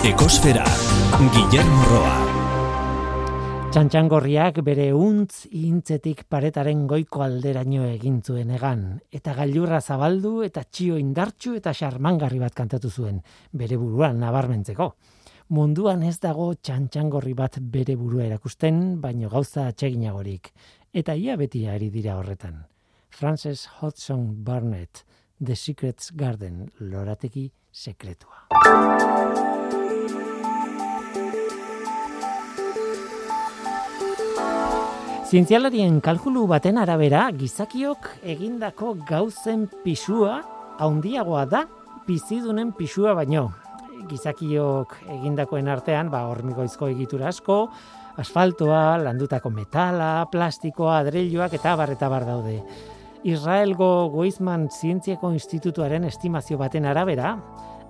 Ekosfera, Guillermo Roa. Txantxangorriak bere untz intzetik paretaren goiko alderaino egin zuen egan, eta gailurra zabaldu eta txio indartxu eta xarmangarri bat kantatu zuen, bere buruan nabarmentzeko. Munduan ez dago txantxangorri bat bere burua erakusten, baino gauza atseginagorik, eta ia beti ari dira horretan. Frances Hodgson Barnett, The Secrets Garden, lorateki sekretua. Zientzialarien kalkulu baten arabera, gizakiok egindako gauzen pisua haundiagoa da bizidunen pisua baino. Gizakiok egindakoen artean, ba, hormigoizko egitura asko, asfaltoa, landutako metala, plastikoa, adreiluak eta bar eta bar daude. Israelgo Weizmann Zientziako Institutuaren estimazio baten arabera,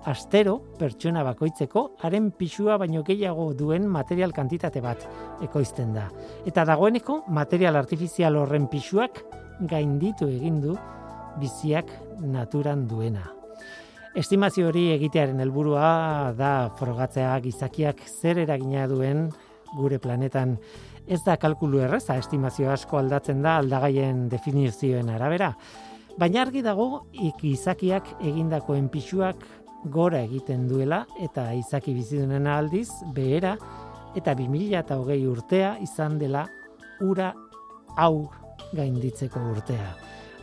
astero pertsona bakoitzeko haren pisua baino gehiago duen material kantitate bat ekoizten da. Eta dagoeneko material artifizial horren pisuak gainditu egin du biziak naturan duena. Estimazio hori egitearen helburua da frogatzea gizakiak zer eragina duen gure planetan ez da kalkulu erreza estimazio asko aldatzen da aldagaien definizioen arabera. Baina argi dago gizakiak egindakoen pisuak gora egiten duela eta izaki bizidunen aldiz behera eta 2008 urtea izan dela ura hau gainditzeko urtea.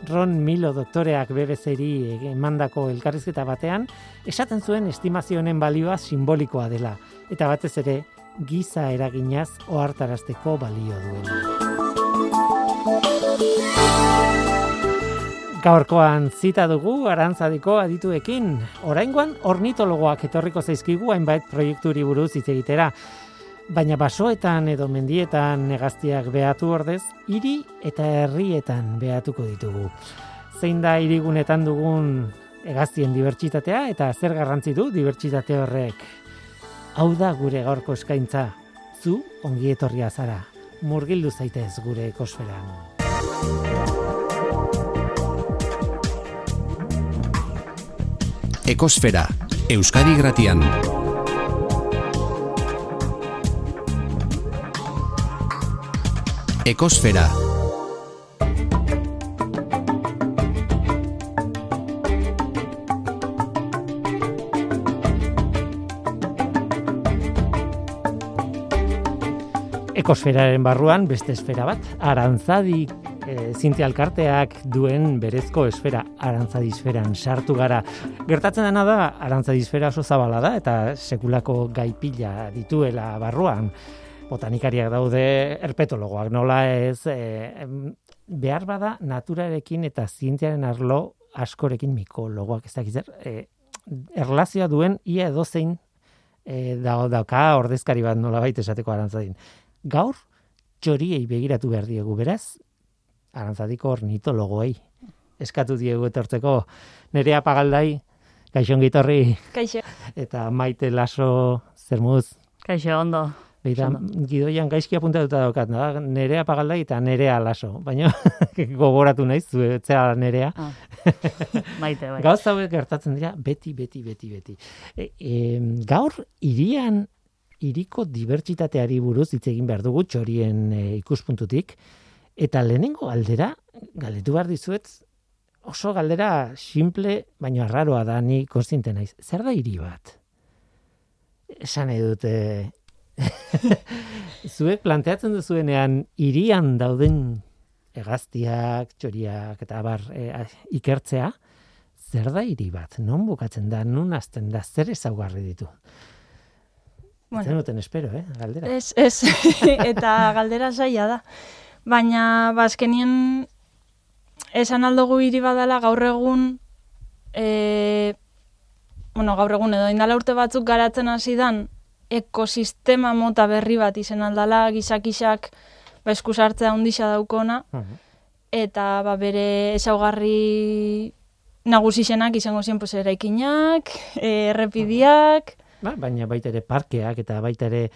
Ron Milo doktoreak BBC-ri emandako elkarrizketa batean, esaten zuen estimazioen balioa simbolikoa dela, eta batez ere giza eraginaz ohartarazteko balio duela. Gaurkoan zita dugu arantzadiko adituekin. Oraingoan ornitologoak etorriko zaizkigu hainbait proiekturi buruz hitz egitera. Baina basoetan edo mendietan negaztiak behatu ordez, hiri eta herrietan behatuko ditugu. Zein da hirigunetan dugun egaztien dibertsitatea eta zer garrantzi du dibertsitate horrek. Hau da gure gaurko eskaintza. Zu ongi etorria zara. Murgildu zaitez gure ekosferan. Ekosfera, Euskadi Gratian. Ekosfera. Ekosferaren barruan beste esfera bat, arantzadi e, zinti alkarteak duen berezko esfera, arantzadisferan sartu gara. Gertatzen dena da, arantzadisfera oso zabala da, eta sekulako gaipila dituela barruan. Botanikariak daude, erpetologoak nola ez, e, behar bada naturarekin eta zientziaren arlo askorekin mikologoak ez dakizzer, e, erlazioa duen ia edozein e, dauka ordezkari bat nola baita esateko arantzadin. Gaur, txoriei begiratu behar diegu, beraz, arantzadiko ornitologoei. Eskatu diegu etortzeko nerea pagaldai, kaixo ongitorri. Kaixo. Eta maite laso zermuz. Kaixo, ondo. Beita, gidoian gaizki apuntatuta daukat, da? nerea pagaldai eta nerea laso. Baina gogoratu naiz, zuetzea nerea. Ah. Maite, bai. Gauz hauek gertatzen dira, beti, beti, beti, beti. E, e, gaur, irian, iriko dibertsitateari buruz hitz egin behar dugu, txorien e, ikuspuntutik. Eta lehenengo galdera, galdetu behar dizuet, oso galdera simple, baina arraroa da, ni konstiente naiz. Zer da hiri bat? Esan nahi dute, zuek planteatzen duzuenean hirian dauden egaztiak, txoriak eta bar e, ikertzea, zer da hiri bat? Non bukatzen da, nun azten da, zer ezaugarri ditu? Bueno, Zer espero, eh, galdera. Ez, ez, eta galdera zaila da. Baina, bazkenien, ba, esan aldugu hiri badala gaur egun, e, bueno, gaur egun edo indala urte batzuk garatzen hasi dan, ekosistema mota berri bat izen aldala, gizakisak ba, eskusartzea ondisa daukona, eta ba, bere esaugarri nagusizenak izango ziren pues, eraikinak, errepidiak... Ba, baina baita ere parkeak eta baita ere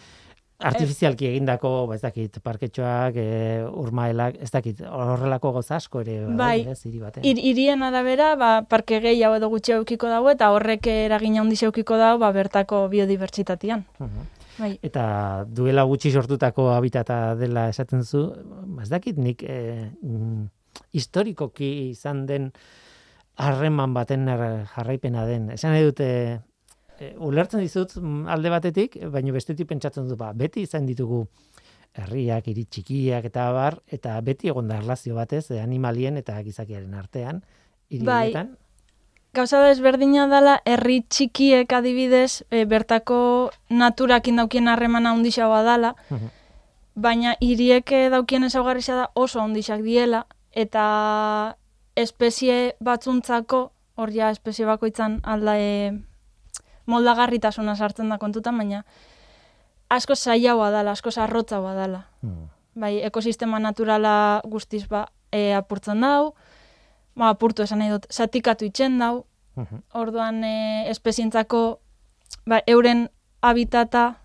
artifizialki egindako, ba, ez dakit, parketxoak, e, urmaelak, ez dakit, horrelako goza asko ere, Bai. ez, hiri batean. Ir, irien arabera, ba, parke gehiago edo gutxi eukiko dago, eta horrek eragina handiz eukiko dago, ba, bertako biodibertsitatean. Mhm. Bai. Eta duela gutxi sortutako habitata dela esaten zu, ba, ez dakit nik e, mm, historikoki izan den harreman baten er- jarraipena den. Esan nahi dute, e, ulertzen dizut mm, alde batetik, baina bestetik pentsatzen dut, ba, beti izan ditugu herriak, hiri txikiak eta bar, eta beti egon da erlazio batez, e, animalien eta gizakiaren artean, hiri Bai. Gauza desberdina dela, herri txikiek adibidez, e, bertako naturakin daukien harremana handixagoa dela, baina hiriek eh, daukien ezaugarria da oso handixak diela, eta espezie batzuntzako, hor ja espezie bakoitzan alda e, moldagarritasuna sartzen da kontutan, baina asko zailagoa dela, asko arrotzagoa dela. Mhm. Bai, ekosistema naturala guztiz ba, e, apurtzen dau, ba, apurtu esan nahi dut, zatikatu itxen dau, Mhm. orduan e, espezientzako ba, euren habitata,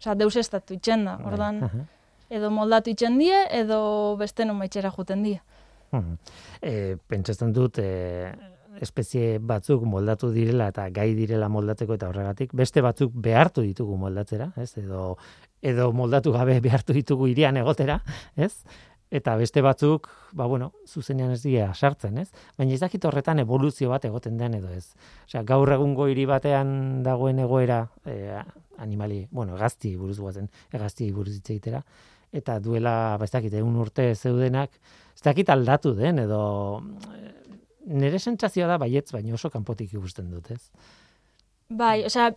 oza, deus estatu itxen da, Bai, orduan aha. edo moldatu itxen die, edo beste non baitxera juten die. Mhm. E, pentsatzen dut e, espezie batzuk moldatu direla eta gai direla moldatzeko eta horregatik beste batzuk behartu ditugu moldatzera, ez? Edo edo moldatu gabe behartu ditugu irian egotera, ez? Eta beste batzuk, ba bueno, zuzenean ez dira sartzen, ez? Baina ez dakit horretan evoluzio bat egoten den edo ez. Osea, gaur egungo hiri batean dagoen egoera e, animali, bueno, egazti buruz guazen, egazti buruz hitz egitera, eta duela, ba ez dakit, egun urte zeudenak, ez dakit aldatu den, edo nire sentsazioa da baietz, baina oso kanpotik ikusten dut, ez? Bai, osea,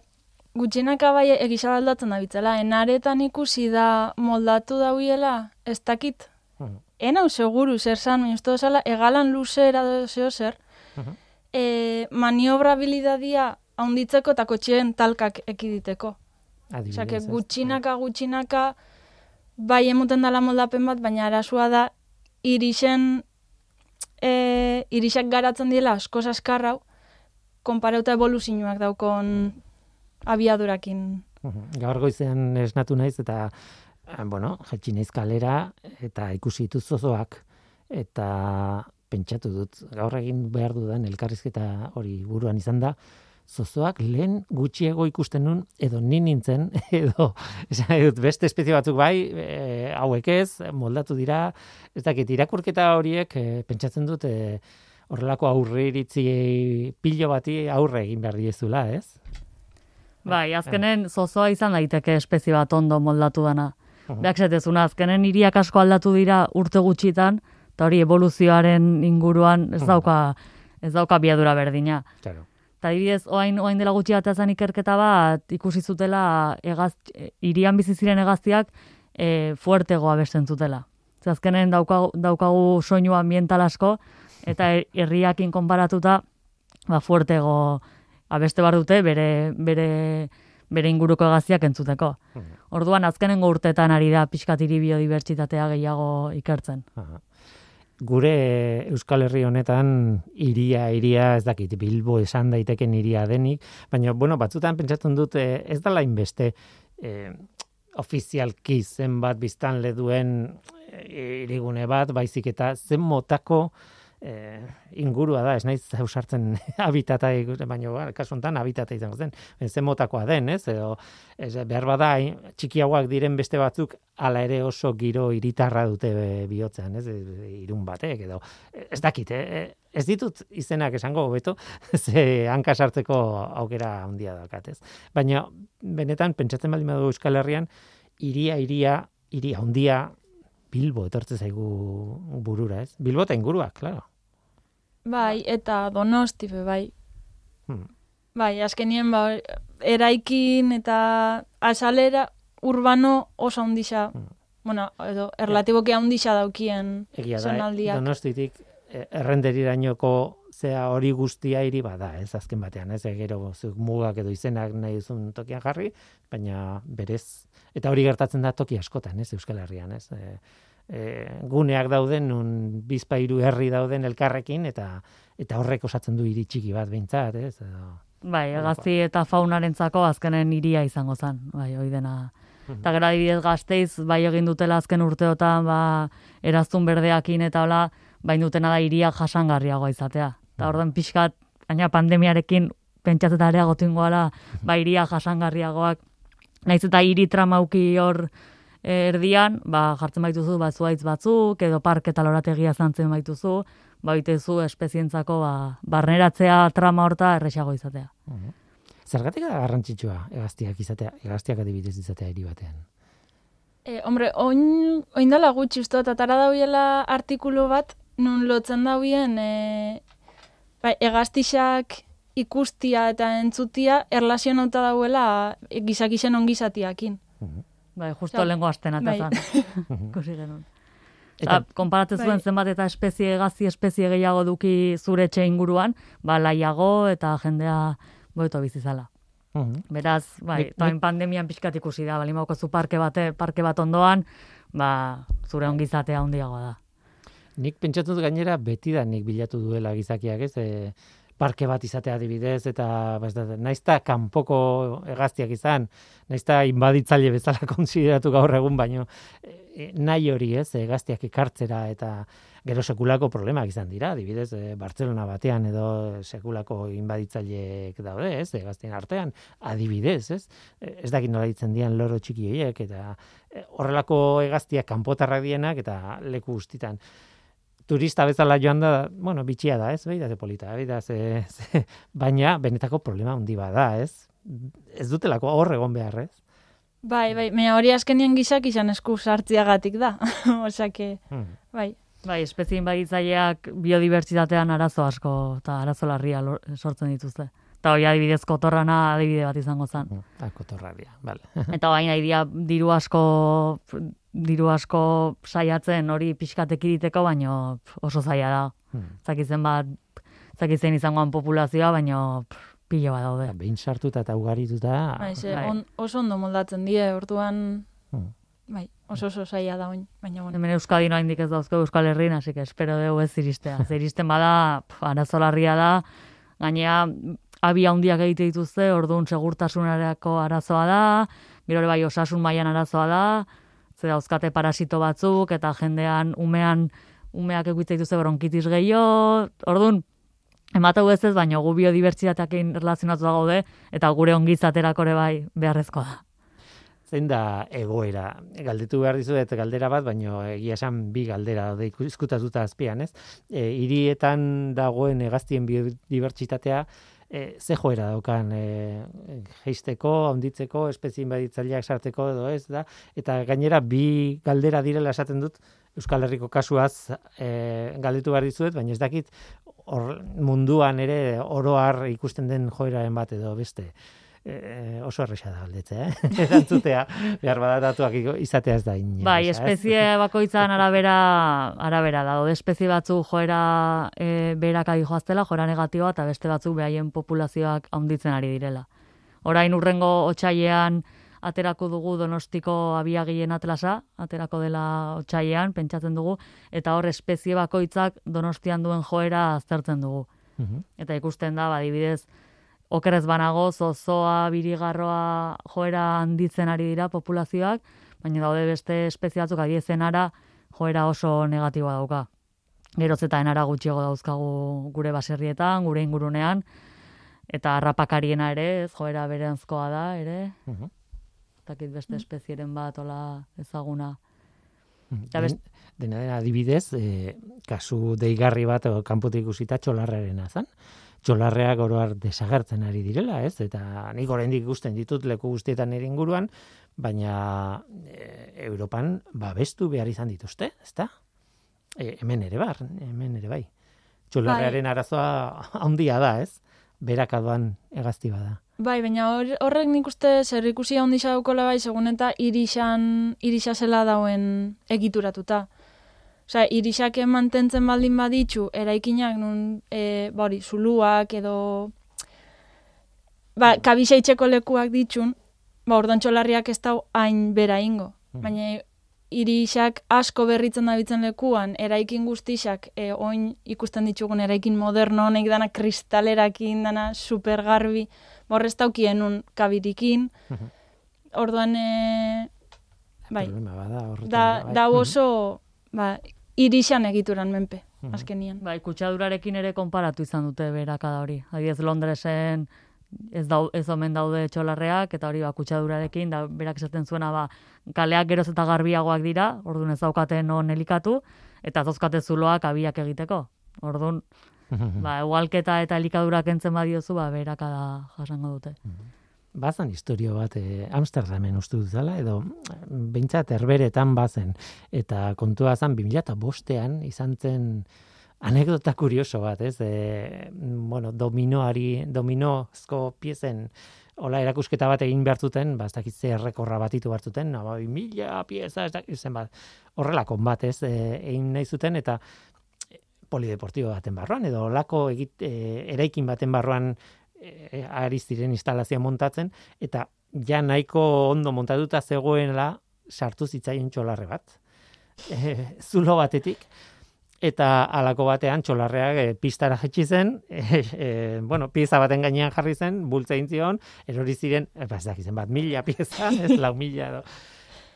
gutxinaka bai egisa aldatzen da bitzela, enaretan ikusi da moldatu dauiela, ez dakit, Mhm. enau seguru zer zan, baina uste dozala, egalan luzera edo zeo zer, Mhm. e, maniobrabilidadia haunditzeko eta kotxeen talkak ekiditeko. Osea, que gutxinaka, gutxinaka, bai emoten dela moldapen bat, baina arasua da, irisen, e, irisak garatzen diela askoz askarrau, konpareuta evoluzioak daukon abiadurakin. Mhm. Gaur goizean esnatu naiz eta eh, bueno, jaitsi naiz kalera eta ikusi ditut zozoak eta pentsatu dut gaur egin behar dudan elkarrizketa hori buruan izan da zozoak lehen gutxiego ikusten nun edo ni nintzen edo esan dut beste espezie batzuk bai e, hauek ez moldatu dira ez dakit irakurketa horiek e, pentsatzen dut e, horrelako aurre iritzi pilo bati aurre egin behar diezula, ez? Bai, azkenen zozoa izan daiteke espezie bat ondo moldatu dana. Beak zetezuna, azkenen hiriak asko aldatu dira urte gutxitan, eta hori evoluzioaren inguruan ez dauka, ez dauka biadura berdina. Claro. Eta adibidez, oain, oain dela gutxi bat zen ikerketa bat, ikusi zutela egaz, e, irian bizi ziren hegaztiak e, fuertegoa besten zutela. Ze azkenen daukagu, daukagu soinu ambiental asko, eta her- herriakin konparatuta, ba, fuertego abeste bar dute bere, bere, bere inguruko hegaztiak entzuteko. Orduan, azkenengo urtetan ari da pixkatiri biodibertsitatea gehiago ikertzen. Aha. Gure Euskal Herri honetan iria, iria, ez dakit, Bilbo esan daiteken iria denik, baina, bueno, batzutan pentsatzen dut, eh, ez dala inbeste eh, ofizialki zenbat biztanle duen eh, hirigune bat, baizik eta zen motako eh, ingurua da, ez naiz ausartzen habitata, baina, ba, kasu honetan habitata izango zen, zen motakoa den, ez, edo, ez, behar bada, txikiagoak diren beste batzuk, hala ere oso giro hiritarra dute e, bihotzean, ez, e, irun batek, edo, ez dakit, eh, ez ditut izenak esango hobeto, ze hanka sartzeko aukera handia daukat, ez. Baina, benetan, pentsatzen baldin badu Euskal Herrian, iria, iria, iria handia, Bilbo etortze zaigu burura, ez? Bilbo eta ingurua, claro. Bai, eta donosti, bai. Hmm. Bai, azkenien, ba, eraikin eta azalera urbano oso handixa, Hmm. bueno, edo, erlatiboki handixa daukien Egia da, zonaldiak. donostitik eh, errenderirainoko zea hori guztia hiri bada, ez azken batean, ez gero zuk mugak edo izenak nahi duzun tokian jarri, baina berez, eta hori gertatzen da toki askotan, ez Euskal Herrian, ez e, e, guneak dauden, nun bizpairu herri dauden elkarrekin, eta eta horrek osatzen du hiri txiki bat behintzat, ez? Edo, Bai, hegazti eta faunarentzako azkenen iria izango zen. Bai, hoi dena Eta gero adibidez gazteiz, bai egin dutela azken urteotan, ba, eraztun berdeakin eta hola, bain dutena da iria jasangarriagoa izatea. Eta orduan pixkat, gaina pandemiarekin pentsatzeta ere agotingoala, ba, iria jasangarriagoak, naiz eta hiri tramauki hor erdian, ba, jartzen baituzu, ba, zuaitz batzuk, edo park eta lorategia zantzen baituzu, ba, itezu espezientzako, ba, barneratzea trama horta erresago izatea. Zergatik da garrantzitsua egaztiak izatea, egaztiak adibidez izatea hiri batean. E, hombre, oin, oin dela gutxi uste, eta atara dauela artikulu bat, nun lotzen dauen, e, bai, egaztixak ikustia eta entzutia erlazionauta dauela gizakixen ongizatiakin. Bai, justo lehenko asten bai. atazan. Ikusi genuen. Eta, konparatzen zuen Bai. zenbat eta espezie gazi espezie gehiago duki zure etxe inguruan, ba, laiago eta jendea goeto bizizala. Mhm. Beraz, bai, Nik- nik, pandemian pixkat ikusi da, bali zu parke, bate, parke bat ondoan, ba, zure ongizatea handiagoa da. Nik pentsatu dut gainera betidanik bilatu duela gizakiak, ez? E, parke bat izatea adibidez eta ba, ez da, naizta kanpoko hegaztiak izan, naizta inbaditzaile bezala kontsideratu gaur egun baino e, nahi hori, ez? Hegaztiak ekartzera eta gero sekulako problemak izan dira, adibidez, e, Bartzelona batean edo sekulako inbaditzaileek daude, ez? Hegaztien artean, adibidez, ez? E, Ez dakit nola ditzen dian loro txiki horiek eta e, horrelako hegaztiak kanpotarrak dienak eta leku guztitan turista bezala joan da, bueno, bitxia da, ez? Beida ze polita, beida ze, ze, baina benetako problema handi bada, ez? Ez dutelako hor egon behar, ez? Bai, bai, mea hori azkenien gizak izan esku sartziagatik da. Osea que, Hmm. bai. Bai, espezien baditzaileak biodibertsitatean arazo asko eta arazo larria sortzen dituzte. Eta hori adibidez kotorrana adibide bat izango zen. Ah, kotorraria, bale. Eta baina idia diru asko diru asko saiatzen hori pixkatek egiteko, baino oso zaila da. Hmm. Zakizen bat, zakizen izangoan populazioa, baino pilo bat daude. Behin sartuta eta ugarituta, Bai, ze, bai. on, oso ondo moldatzen die, orduan, Hmm. bai, oso oso zaila da oin, baina bueno. Hemen Euskadi noa ez dauzko Euskal Herrin, hasi que espero dugu ez iristea. Zer iristen bada, pf, arazo larria da, gainea abi handiak egite dituzte, orduan segurtasunerako arazoa da, gero bai osasun mailan arazoa da, ze dauzkate parasito batzuk, eta jendean umean umeak egite dituzte bronkitis gehiago, orduan, Ematau ez ez, baina gu biodibertsitateakin relazionatu da gaude, eta gure ongizaterako ere bai beharrezkoa da. zein da egoera? Galdetu behar dizuet galdera bat, baina egia esan bi galdera daude izkutatuta azpian, ez? E, hirietan dagoen hegaztien biodibertsitatea, e, ze joera daukan e, jeisteko, handitzeko, espezien baditzaileak sarteko edo ez da, eta gainera bi galdera direla esaten dut Euskal Herriko kasuaz e, galdetu behar dizuet, baina ez dakit hor munduan ere oroar ikusten den joeraren bat edo beste. E, oso erresa da galdetzea, eh? Erantzutea, behar bada datuak iko- izatea ez da inoiz. Bai, ez? espezie bakoitzan arabera arabera da. Daude espezie batzuk joera e, berak adi joaztela, joera negatiboa, eta beste batzuk behaien populazioak handitzen ari direla. Orain urrengo otsailean aterako dugu Donostiko abiagien atlasa, aterako dela otsailean, pentsatzen dugu, eta hor espezie bakoitzak Donostian duen joera aztertzen dugu. Mhm. Eta ikusten da, badibidez, okerez banago, zozoa, birigarroa joera handitzen ari dira populazioak, baina daude beste espezie batzuk adibidez enara joera oso negatiboa dauka. Geroz eta enara gutxiago dauzkagu gure baserrietan, gure ingurunean, eta harrapakariena ere, ez joera beranzkoa da, ere, Mhm. ez dakit beste espezieren bat ola ezaguna. Den, best- dena dena adibidez, e, kasu deigarri bat kanpotik ikusita txolarrarena zen. Txolarreak oroar desagertzen ari direla, ez? Eta nik oraindik ikusten ditut leku guztietan nire inguruan, baina e, Europan babestu behar izan dituzte, ezta? E, hemen ere bar, hemen ere bai. Txolarrearen arazoa handia da, ez? Berakadoan hegazti bada. Bai, baina hor- horrek nik uste zer ikusi handi daukola bai, segun eta irixan, irixa zela dauen egituratuta. Osea, irixak mantentzen baldin baditzu, eraikinak nun, e, ba hori, zuluak edo, ba, kabisa itxeko lekuak ditxun, ba, orduan txolarriak ez dau hain bera ingo. Mhm. Baina irixak asko berritzen dabitzen lekuan, eraikin guztixak, e, oin ikusten ditugun eraikin moderno honek dana kristalerakin, dana supergarbi, ba, horrez daukien un kabirikin, Mhm. orduan e, bai. horretan. Da, bai. da oso, ba, irixan egituran menpe, Mhm. azkenian. Bai, kutsadurarekin ere konparatu izan dute berakada hori. Adibidez Londresen ez dau, ez omen daude txolarreak eta hori ba kutsadurarekin da berak esaten zuena ba kaleak geroz eta garbiagoak dira, ordun ez daukaten non elikatu eta zauzkate zuloak abiak egiteko. Ordun ba ugalketa eta elikadura kentzen badiozu ba berakada jasango dute. Bazan historio bat eh, Amsterdamen uste dut zala, edo behintzat herberetan bazen. Eta kontua zen 2005ean izan zen anekdota kurioso bat, ez? E, bueno, dominoari, dominozko piezen Ola erakusketa bat egin behar ba, ez dakit ze errekorra batitu behar zuten, ba, mila pieza, ez dakit zen bat, horrelako bat, ez, e, egin nahi zuten, eta polideportibo baten barruan, edo olako egit, e, eraikin baten barruan e, ari ziren instalazioa montatzen, eta ja nahiko ondo montatuta zegoenla sartu zitzaien txolarre bat. E, zulo batetik, eta alako batean txolarreak e, pistara jetxi zen, e, e, bueno, pieza baten gainean jarri zen, bultza zion, erori ziren, e, ba, ez bat, mila pieza, ez lau mila edo.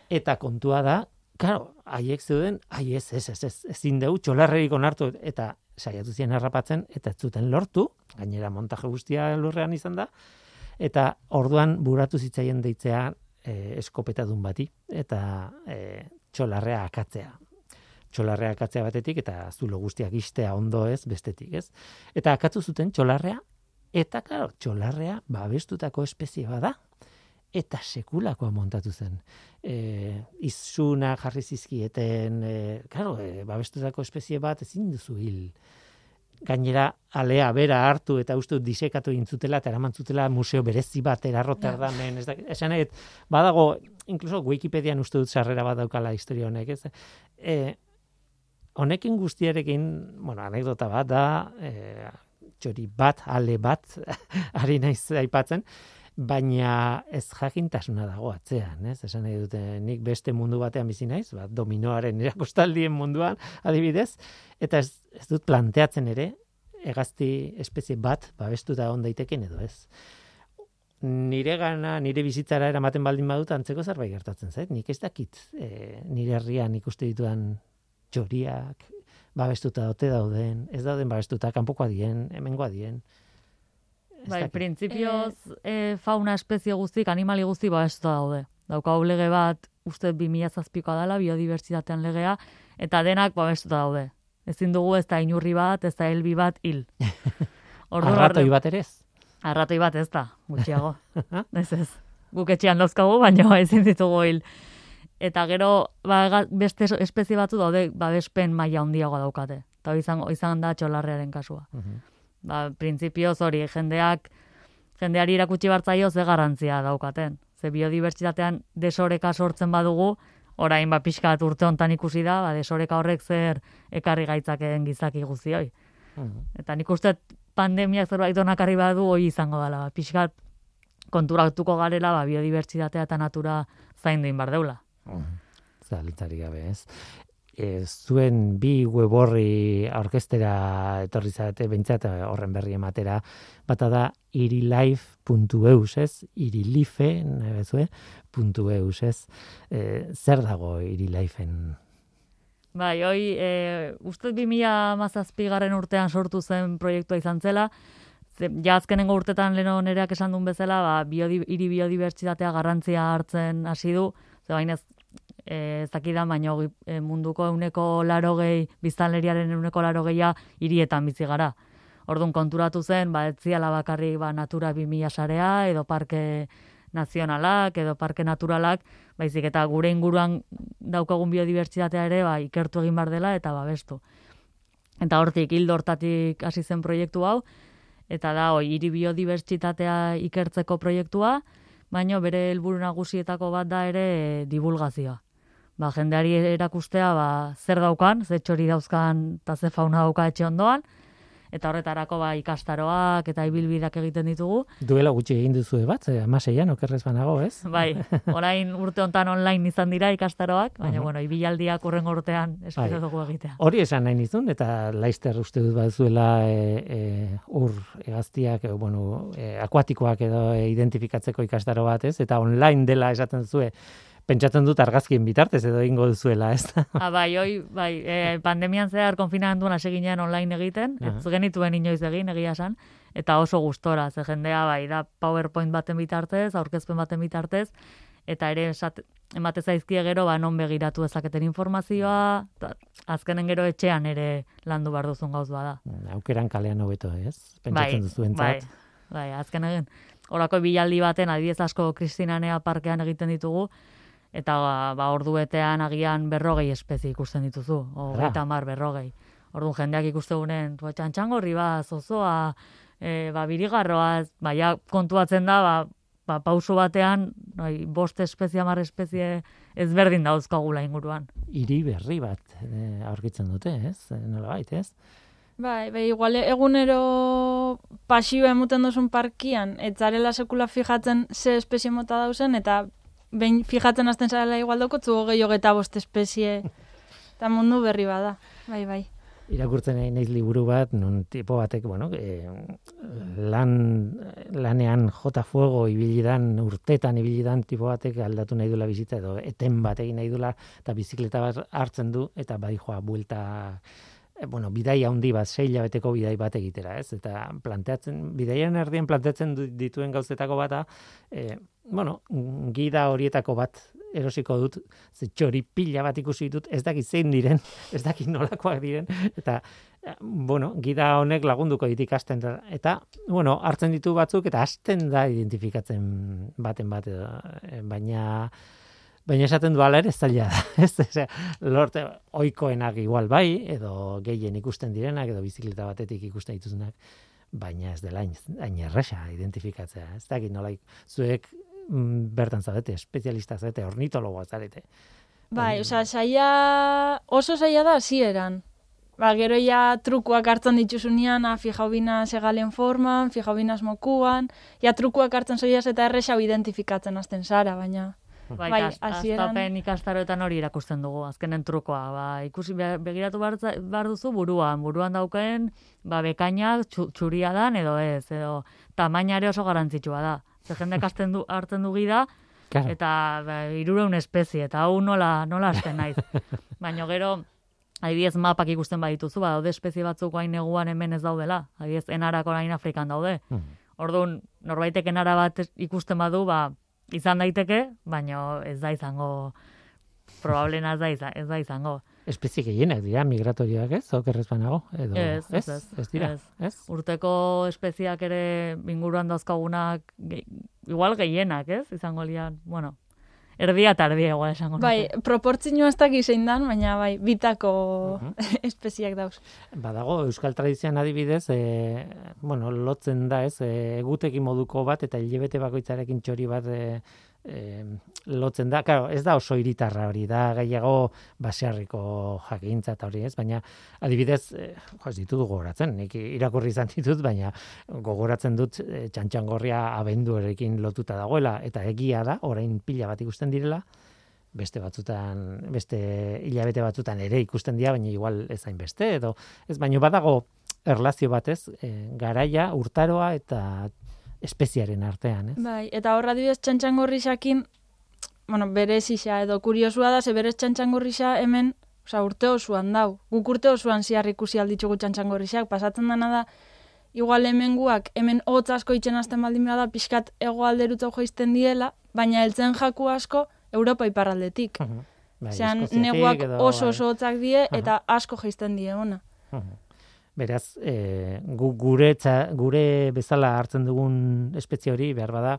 Eta kontua da, Claro, haiek zeuden, ai ez, ez, ez, ez, ezin dugu txolarrerik onartu, eta saiatu ziren harrapatzen, eta ez zuten lortu, gainera montaje guztia lurrean izan da, eta orduan buratu zitzaien deitzea e, eskopetadun bati, eta e, txolarrea akatzea. Txolarrea akatzea batetik, eta zulo guztiak istea ondo ez, bestetik ez. Eta akatzu zuten txolarrea, eta claro, txolarrea babestutako espezie bada, eta sekulakoa montatu zen. E, izuna jarri zizkieten, e, claro, e, babestutako espezie bat ezin duzu hil. Gainera, alea bera hartu eta uste disekatu egin zutela eta eraman zutela museo berezi bat era Rotterdamen, ez da, esan nahi, badago, incluso Wikipedian uste dut sarrera bat daukala historia honek, ez? E, honekin guztiarekin, bueno, anekdota bat da, e, txori bat, ale bat, ari naiz aipatzen, baina ez jakintasuna dago atzean, ez? Esan nahi dute, nik beste mundu batean bizi naiz, ba, dominoaren erakostaldien munduan, adibidez, eta ez, ez dut planteatzen ere, hegazti espezie bat babestuta on daiteken edo ez. Nire gana, nire bizitzara eramaten baldin badut antzeko zerbait gertatzen zait. Nik ez dakit e, nire herrian ikuste ditudan txoriak, babestuta ote dauden, ez dauden babestuta, kanpoko adien, hemengo adien. Bai, printzipioz e, fauna espezie guztik, animali guzti babestuta daude. Daukagu lege bat, uste 2007koa dela, biodibertsitatean legea, eta denak babestuta daude. Ezin dugu ez da inurri bat, ez da helbi bat hil. Arratoi bat ere ez. Arratoi bat ez da, gutxiago. ez ez. Guk etxean dauzkagu, baina ezin ditugu hil. Eta gero, ba, beste es- espezie batzu daude, babespen maila handiagoa daukate. Eta izango, izan da txolarrearen kasua. Mhm. Ba, printzipioz hori, jendeak, jendeari erakutsi bartzaio ze garrantzia daukaten. Ze biodibertsitatean desoreka sortzen badugu, orain ba pixka urte hontan ikusi da, ba, desoreka horrek zer ekarri gaitzakeen gizaki guztioi. Mhm. Eta nik uste pandemiak zerbait onakarri badu hoi izango dela. Ba, pixkat konturatuko garela ba, biodibertsitatea eta natura zaindu inbar deula. Zalantzarik gabe, ez? E, zuen bi web horri orkestera etorri zarete, behintzat eh, horren berri ematera, bata da irilife.eus, ez? Irilife, nahi bezue, puntu ez? E, zer dago irilifeen? Bai, hoi, e, uste 2000 garren urtean sortu zen proiektua izan zela, ze, ja azkenengo urtetan leno nereak esan duen bezala, ba, biodi, hiri biodibertsitatea garrantzia hartzen hasi du, ze baina ez, e, ez dakidan, baina e, munduko euneko laro gehi, biztanleriaren euneko laro gehia hirietan bizi gara. Orduan konturatu zen, ba, ez ziala bakarrik ba, Natura 2000 sarea, edo parke nazionalak, edo parke naturalak, baizik eta gure inguruan daukagun biodibertsitatea ere ba, ikertu egin bar dela eta babestu. Eta hortik, hildo hortatik hasi zen proiektu hau, eta da, hoi, hiri biodibertsitatea ikertzeko proiektua, baino bere helburu nagusietako bat da ere e, divulgazioa. Ba, jendeari erakustea ba, zer daukan, ze txori dauzkan eta ze fauna dauka etxe ondoan, eta horretarako ba, ikastaroak eta ibilbideak egiten ditugu. Duela gutxi egin duzu bat, amaseian, okerrez banago, ez? Bai, orain urte hontan online izan dira ikastaroak, baina Mhm. bueno, ibilaldiak urrengo urtean espero Bai. dugu egitea. Hori esan nahi nizun, eta laister uste dut bazuela e, e, ur egaztiak, e, bueno, e, akuatikoak edo e, identifikatzeko ikastaro bat, ez? Eta online dela esaten zue pentsatzen dut argazkien bitartez edo ingo duzuela, ez da? Ah, bai, oi, bai, e, pandemian zehar konfinamenduan hasi ginen online egiten, ez Aha. genituen inoiz egin, egia esan, eta oso gustora, ze jendea, bai, da PowerPoint baten bitartez, aurkezpen baten bitartez, eta ere esat, emate zaizkie gero, ba, non begiratu dezaketen informazioa, ta, azkenen gero etxean ere landu behar duzun gauz bada. Aukeran kalean hobeto, ez? Pentsatzen bai, entzat. bai, azken egin, orako bilaldi baten, adibidez asko Kristinanea parkean egiten ditugu, eta ba, ordu betean agian berrogei espezie ikusten dituzu, hogeita hamar berrogei. Orduan jendeak ikuste gunen, "Tua, txantxangorri ba, zozoa, e, ba, birigarroa, ba, ja, kontuatzen da, ba, ba, pauso batean, bai, bost espezie, hamar espezie ezberdin dauzkagula inguruan. Hiri berri bat eh, aurkitzen dute, ez? Eh, Nolabait, ez? Bai, bai, igual egunero pasioa emuten duzun parkian, etzarela sekula fijatzen ze espezie mota dauzen, eta behin fijatzen hasten zarela igual daukotzu hogei hogeta bost espezie, eta mundu berri bada. Bai, bai. irakurtzen nahi naiz liburu bat, nun tipo batek, bueno, e, lan, lanean jota fuego ibili dan, urtetan ibili dan tipo batek aldatu nahi dula bizitza edo eten bat egin nahi dula, eta bizikleta bat hartzen du, eta bai joa, buelta, e, bueno, bidai handi bat, sei hilabeteko bidai bat egitera, ez? Eta planteatzen, bidaiaren erdien planteatzen dituen gauzetako bata, e, bueno, gida horietako bat erosiko dut, ze txori pila bat ikusi ditut, ez dakit zein diren, ez dakit nolakoak diren, eta, eh, bueno, gida honek lagunduko dit ikasten da, eta, bueno, hartzen ditu batzuk, eta hasten da identifikatzen baten bat, eh, baina, baina esaten du ere ez zaila da, ez, Osea, lorte, oikoenak igual bai, edo gehien ikusten direnak, edo bizikleta batetik ikusten dituzunak, baina ez dela hain, erresa identifikatzea, ez dakit nola, zuek bertan zaudete, espezialistak zaudete, ornitologoak zarete. Bai, osea, saia, oso saia da hasieran. Ba, gero ja trukuak hartzen dituzunean, ah, fijau bina segalen forman, fijau bina mokuan, ja trukuak hartzen zoiaz eta erresa identifikatzen hasten zara, baina... Bai, Bai, astapen ikastaroetan hori erakusten dugu, azkenen trukoa. Ba, ikusi be- begiratu behar, duzu buruan, buruan dauken, ba, bekainak txu- txuria dan edo ez, edo tamaina ere oso garantzitsua da. Ze jendek hasten du, hartzen du gida, Claro. eta ba, irureun espezie, eta hau nola, nola hasten naiz. Baina gero, adibidez mapak ikusten badituzu, ba, daude espezie batzuk hain neguan hemen ez daudela. Adibidez, enarako hain Afrikan daude. Mhm. Orduan, norbaitek enara bat ikusten badu, ba, izan daiteke, baina ez da izango, probablena ez da, izan, ez da izango. Espezie gehienak dira migratorioak ez, okerrez banago, edo Ez, ez, ez, ez, dira, ez. ez? Urteko espeziak ere inguruan dauzkagunak, ge, igual gehienak, ez? Izango lian, bueno, erdia eta erdia igual esango Bai, proportzioa ez dakiz dan, baina bai, bitako espeziak dauz. Badago euskal tradizioan adibidez, e, bueno, lotzen da, ez, e, egutegi moduko bat eta hilabete bakoitzarekin txori bat e, e, lotzen da. Claro, ez da oso hiritarra hori, da gehiago basearriko jakintza eta hori, ez? Baina adibidez, e, jo, ez ditut gogoratzen, nik irakurri izan ditut, baina gogoratzen dut e, txantxangorria abenduarekin lotuta dagoela eta egia da, orain pila bat ikusten direla, beste batzutan, beste hilabete batzutan ere ikusten dira, baina igual ez hainbeste, edo ez baino badago erlazio batez, e, garaia, urtaroa eta espeziaren artean, ez? Bai, eta horra adibidez txantxangorrixakin, bueno, bere zisa edo kuriosua da, ze berez txantxangorrixa hemen, osea, urte osoan dau. Guk urte osoan ziar ikusi alditzugu txantxangorrixak, pasatzen dana da, igual hemen guak, hemen hotz asko itxen azten baldin bada, pixkat egoalderutzau joizten diela, baina heltzen jaku asko Europa iparraldetik. Mhm. Bai, Zean, neguak edo, oso bai. oso hotzak die, eta asko jaizten die ona. Mhm. Beraz, e, gu, gure, gure bezala hartzen dugun espezie hori, behar bada,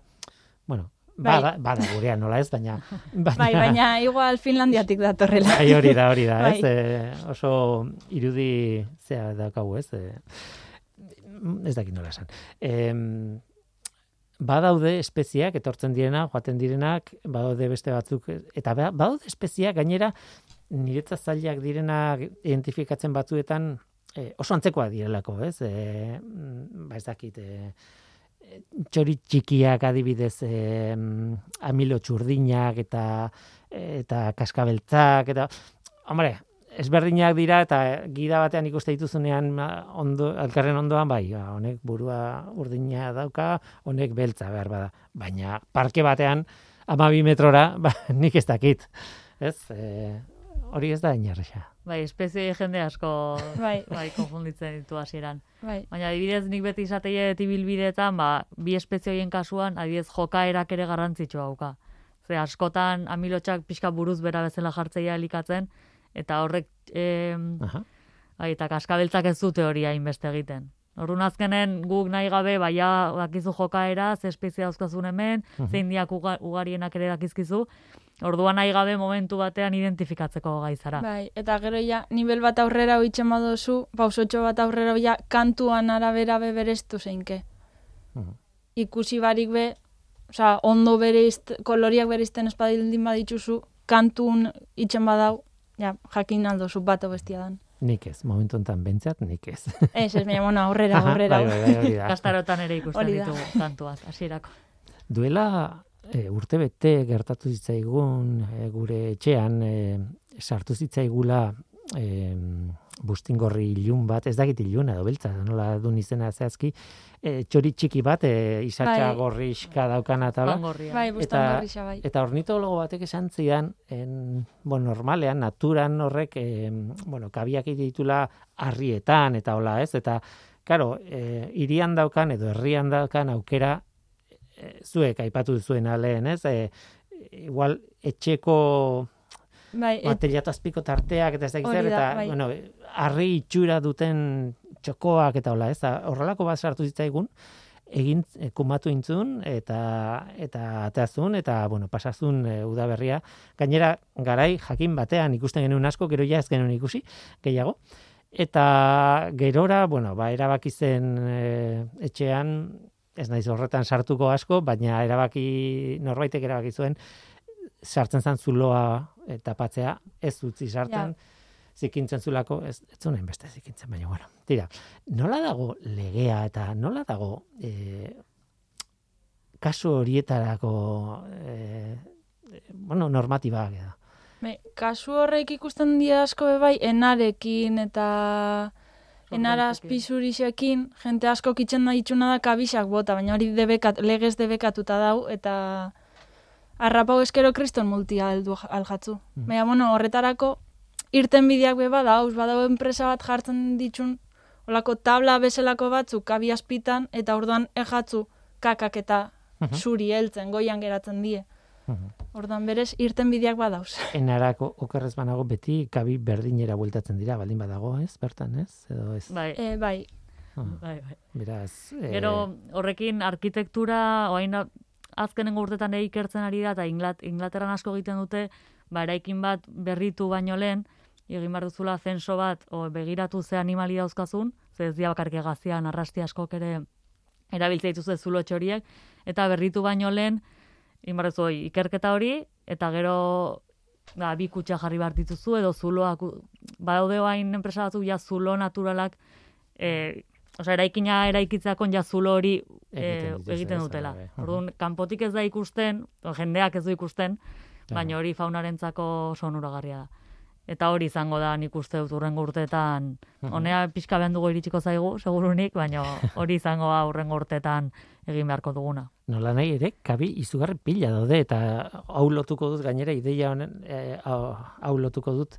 bueno, Bai. bada, bada gurea nola ez, baina... baina Bai, baina igual Finlandiatik datorrela. Bai, hori da, hori da, ez? Bai. E, oso irudi zea daukagu, ez? E, ez dakit nola esan. E, badaude espeziak, etortzen direna, joaten direnak, badaude beste batzuk, eta ba- badaude espeziak gainera, niretzat zailak direnak identifikatzen batzuetan, e, oso antzekoak direlako, ez? E, mm, ba ez dakit, e, e, txori txikiak adibidez e, amilo txurdinak eta eta kaskabeltzak eta hombre, ezberdinak dira eta gida batean ikuste dituzunean ondo, alkarren ondoan bai, ba, honek burua urdina dauka, honek beltza behar bada. Baina parke batean amabi metrora, ba, nik ez dakit. Ez, e, hori ez da inerrexa. Bai, espezie jende asko Bai. bai, konfunditzen ditu hasieran. Bai. Baina adibidez nik beti izateie ibilbideetan, ba, bi espezie horien kasuan, adibidez jokaerak ere garrantzitsua dauka. Ze askotan amilotxak pixka buruz bera bezala jartzeia elikatzen, eta horrek, em, Aha. bai, eta kaskabeltzak ez dute hori hainbeste egiten. Orduan azkenen guk nahi gabe, baia dakizu jokaera, ze espezie dauzkazun hemen, Mhm. zein diak uga- ugarienak ere dakizkizu, orduan nahi gabe momentu batean identifikatzeko gai zara. Bai, eta gero ja, nivel bat aurrera oitzen badozu, pausotxo bat aurrera ja, kantuan arabera be berestu zeinke. Mhm. Ikusi barik be, osea, ondo bereizt, koloriak bereizten espadildin badituzu, kantun itzen badau, ja, jakin aldozu bat bestia dan. Nik ez, momentu enten bentsat, nik ez. Ez, ez, baina, bueno, aurrera, Aha, aurrera. bai, bai, bai, hori da. Kastarotan ere ikusten Hori da. ditugu kantuak, hasierako. Duela e, urte bete gertatu zitzaigun e, gure etxean e, sartu zitzaigula e, bustingorri ilun bat, ez dakit iluna edo beltza, nola dun izena zehazki, e, txori txiki bat, e, isatxa Bai. gorrixka daukana eta ba. Bai, Eta- bai. Eta ornitologo batek esan zidan, en, bueno, normalean, naturan horrek, e, bueno, kabiak ditula harrietan, eta hola, ez? Eta, karo, e, irian daukan, edo herrian daukan aukera, zuek aipatu zuen lehen, ez? E, igual, etxeko Bai, et, materiatu azpiko tarteak, eta ez dakit zer, eta, bai. bueno, harri itxura duten txokoak, eta hola, ez? Horrelako bat sartu zitzaigun, egin e, kumatu intzun eta eta ateazun eta bueno pasazun e, udaberria gainera garai jakin batean ikusten genuen asko gero ja ez genuen ikusi gehiago eta gerora bueno ba erabaki zen e, etxean ez naiz horretan sartuko asko baina erabaki norbaitek erabaki zuen sartzen zan zuloa e, tapatzea ez utzi sartzen zikintzen zulako, ez, ez zuen beste zikintzen, baina bueno, tira, nola dago legea eta nola dago e, kasu horietarako e, bueno, normatiba da. bai, kasu horrek ikusten dira asko be bai, enarekin eta enaraz pisurixekin, jente asko kitzen da itxuna da kabixak bota, baina hori debekat, legez debekatuta dau, eta arrapau eskero kriston multia heldu aljatzu. Mhm. Baina, bueno, horretarako, irten bideak be badauz, badau enpresa bat jartzen ditxun, olako tabla bezalako batzuk kabi azpitan, eta orduan ejatzu kakak eta Mhm. zuri heltzen, goian geratzen die. Mhm. Orduan berez, irten bideak badauz. Enarako okerrez banago beti kabi berdinera bueltatzen dira, baldin badago, ez? Bertan, ez? Edo ez? Bai, E, bai, Ah, bai, bai. beraz, e, Gero horrekin arkitektura, oain da- azkenengo urtetan ikertzen ari da, eta Inglat, Inglaterran asko egiten dute, ba, eraikin bat berritu baino lehen, egin behar duzula zenso bat, o, begiratu ze animali dauzkazun, ze ez dia bakarrik egazian, arrasti askok ere erabiltzea dituzte zulo txoriek, eta berritu baino lehen, hori, ikerketa hori, eta gero ba, bi kutxa jarri behar dituzu, edo zuloak, badaude hain enpresa batzuk ja zulo naturalak, e, Osea, eraikina eraikitzeakon ja zulo hori e, egiten dutela. bai. Orduan, kanpotik ez da ikusten, jendeak ez du ikusten, baina hori faunarentzako sonuragarria da. Eta hori izango da nik uste dut urrengo urteetan, honea pixka behan dugu iritsiko zaigu, segurunik, baina hori izango da urrengo urtetan egin beharko duguna. nola nahi ere, kabi izugarri pila daude, eta hau lotuko dut gainera ideia honen, e, hau, lotuko dut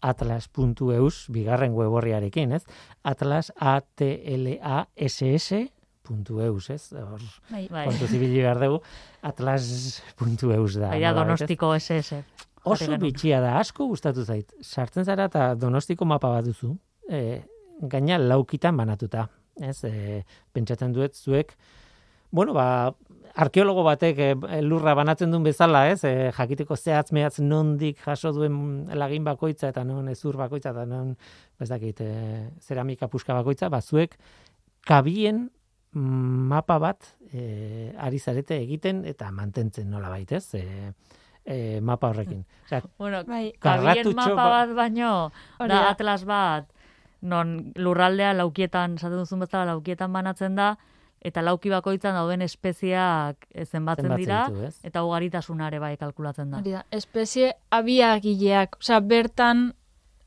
atlas.eus, bigarren web horriarekin, ez? Atlas, a t l a s s puntu eus, ez? Hor, bai. Bai, kontu behar dugu, atlas.eus da. bai ez? donostiko SS. Oso bitxia da, asko gustatu zait. Sartzen zara eta donostiko mapa bat duzu. E, gaina laukitan banatuta. Ez, e, pentsatzen duet zuek, bueno, ba, arkeologo batek e, lurra banatzen duen bezala, ez, e, jakiteko zehatz mehatz nondik jaso duen lagin bakoitza eta non ezur bakoitza eta non, ez dakit, e, zeramika puska bakoitza, ba, zuek kabien mapa bat e, ari zarete egiten eta mantentzen nola baitez, e, e, mapa horrekin. Osea, Bueno, Bai, Karratutxo mapa ba- bat baino, Hori da atlas bat, non lurraldea laukietan, esaten duzun bezala laukietan banatzen da, eta lauki bakoitzan dauden espeziak eh, zenbatzen zenbatzen dira, ditu, eta ugaritasunare bai kalkulatzen da. hori da. Espezie abiagileak, osea, bertan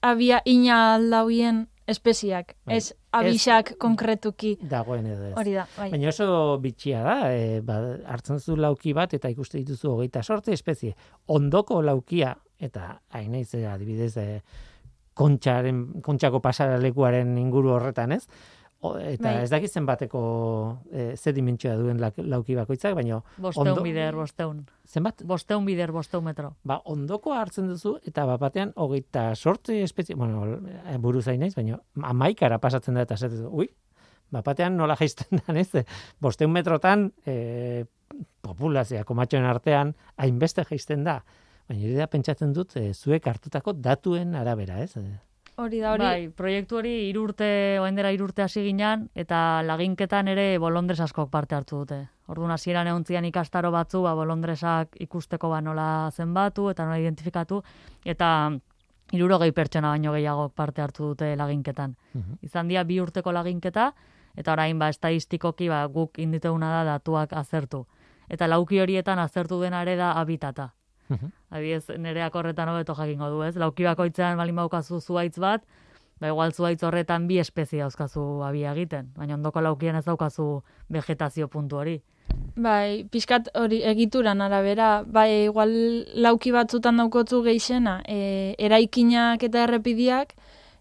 abia ina aldauien espeziak. Bai. Ez abisak konkretuki. Dagoen edo ez. Hori da, bai. Baina oso bitxia da, e, ba, hartzen zu lauki bat eta ikuste dituzu hogeita sorte espezie. Ondoko laukia, eta hain naiz eh, adibidez e, kontxaren, kontxako pasaralekuaren inguru horretan ez, O, eta Bai. ez dakit zenbateko e, ze dimentsioa duen lak- lauki bakoitzak, baina Bosteun Ondo- bider, bosteun. zenbat? Bosteun bider, bosteun metro. Ba, ondoko hartzen duzu, eta bat batean hogeita sortzi espezie, bueno, eh, buru zain naiz, baina amaikara pasatzen da eta esaten du, ui, bat batean nola jaisten da, ez? Bosteun metrotan e, populazioa komatxoen artean hainbeste jaisten da. Baina da pentsatzen dut e, zuek hartutako datuen arabera, ez? Hori da, hori. Bai, proiektu hori irurte, oain dela irurte hasi ginean, eta laginketan ere bolondres askok parte hartu dute. Orduan hasieran egontzian ikastaro batzu, ba, bolondresak ikusteko ba nola zenbatu eta nola identifikatu, eta irurogei pertsona baino gehiago parte hartu dute laginketan. Mhm. Izan dira bi urteko laginketa, eta orain ba, estadistikoki ba, guk inditeuna da datuak azertu. Eta lauki horietan azertu dena ere da habitata. Mhm. Adibidez, nereak horretan hobeto jakingo du, ez? Lauki bakoitzean balin baukazu zuaitz bat, ba igual zuaitz horretan bi espezie dauzkazu abia egiten, baina ondoko laukian ez daukazu vegetazio puntu hori. Bai, pixkat hori egituran arabera, bai, igual lauki batzutan daukotzu geixena, e, eraikinak eta errepidiak,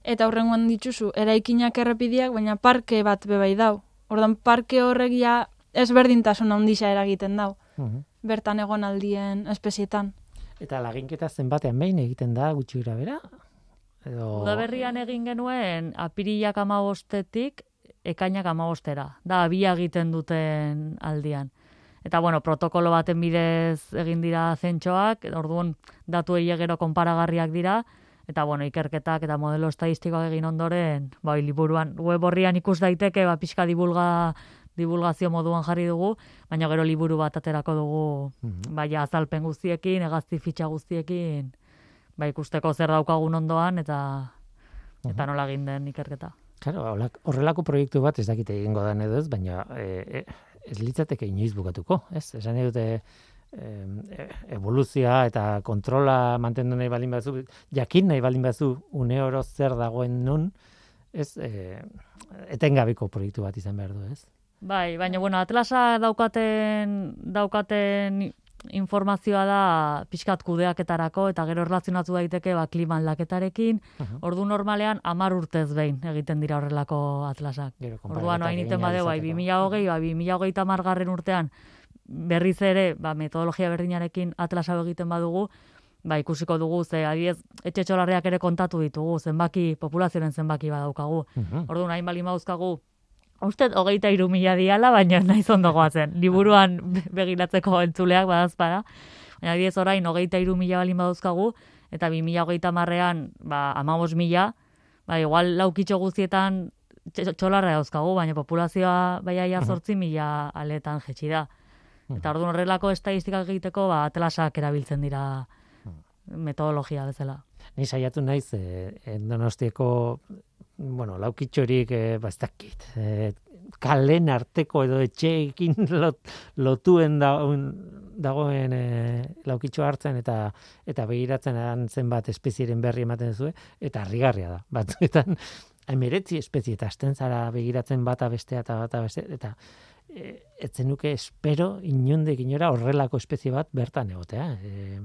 eta horrengoan dituzu, eraikinak errepidiak, baina parke bat bebai dau. Ordan parke horrek ja ezberdintasun handisa eragiten dau, Mhm. Bertan egon aldien espezietan. Eta laginketa zenbatean behin egiten da gutxi gura bera? Edo... Udaberrian egin genuen apirilak amabostetik ekainak amabostera. Da, abia egiten duten aldian. Eta, bueno, protokolo baten bidez egin dira zentxoak, orduan datu gero konparagarriak dira, eta, bueno, ikerketak eta modelo estadistikoak egin ondoren, bai, liburuan, web horrian ikus daiteke, ba, pixka divulga, divulgazio moduan jarri dugu, baina gero liburu bat aterako dugu, Mhm. bai, azalpen guztiekin, egazti fitxa guztiekin, ba, ikusteko zer daukagun ondoan, eta eta nola egin den ikerketa. Claro, horrelako proiektu bat ez dakite egingo dan edo ez, baina e, e, ez litzateke inoiz bukatuko, ez? Esan nahi dute e, evoluzioa eta kontrola mantendu nahi balin bazu, jakin nahi balin bazu une oro zer dagoen nun, ez e, etengabeko proiektu bat izan behar du, ez? Bai, baina bueno, Atlasa daukaten daukaten informazioa da pixkat kudeaketarako eta gero erlazionatu daiteke ba klima aldaketarekin. Mhm. Ordu normalean 10 urtez behin egiten dira horrelako atlasak. Gero Orduan egin iten badeu bai izateko. 2020, ba 2030 garren urtean berriz ere ba metodologia berdinarekin atlasa egiten badugu, ba ikusiko dugu ze adiez etxe txolarreak ere kontatu ditugu, zenbaki populazioaren zenbaki badaukagu. Mhm. Orduan hain bali mauzkagu, uste hogeita iru mila diala, baina naiz ondo goazen. Liburuan be- begiratzeko entzuleak badazpara. Baina diez orain hogeita iru mila balin badauzkagu, eta bi mila hogeita marrean, ba, amabos mila, ba, igual laukitxo guztietan tx- txolarra dauzkagu, baina populazioa baiaia zortzi mila aletan jetxi da. Eta orduan horrelako estadistikak egiteko, ba, atlasak erabiltzen dira metodologia bezala. Ni saiatu naiz eh, en Donostiako bueno, laukitxorik eh, ba ez dakit. Eh, kalen arteko edo etxeekin lot, lotuen dagoen, dagoen eh, laukitxo hartzen eta eta begiratzen eran zenbat espezieren berri ematen zuen eta harrigarria da. Batzuetan emeretzi espezie eta hasten zara begiratzen bata bestea eta bata bestea eta e, ez zenuke espero inondik inora horrelako espezie bat bertan egotea. E,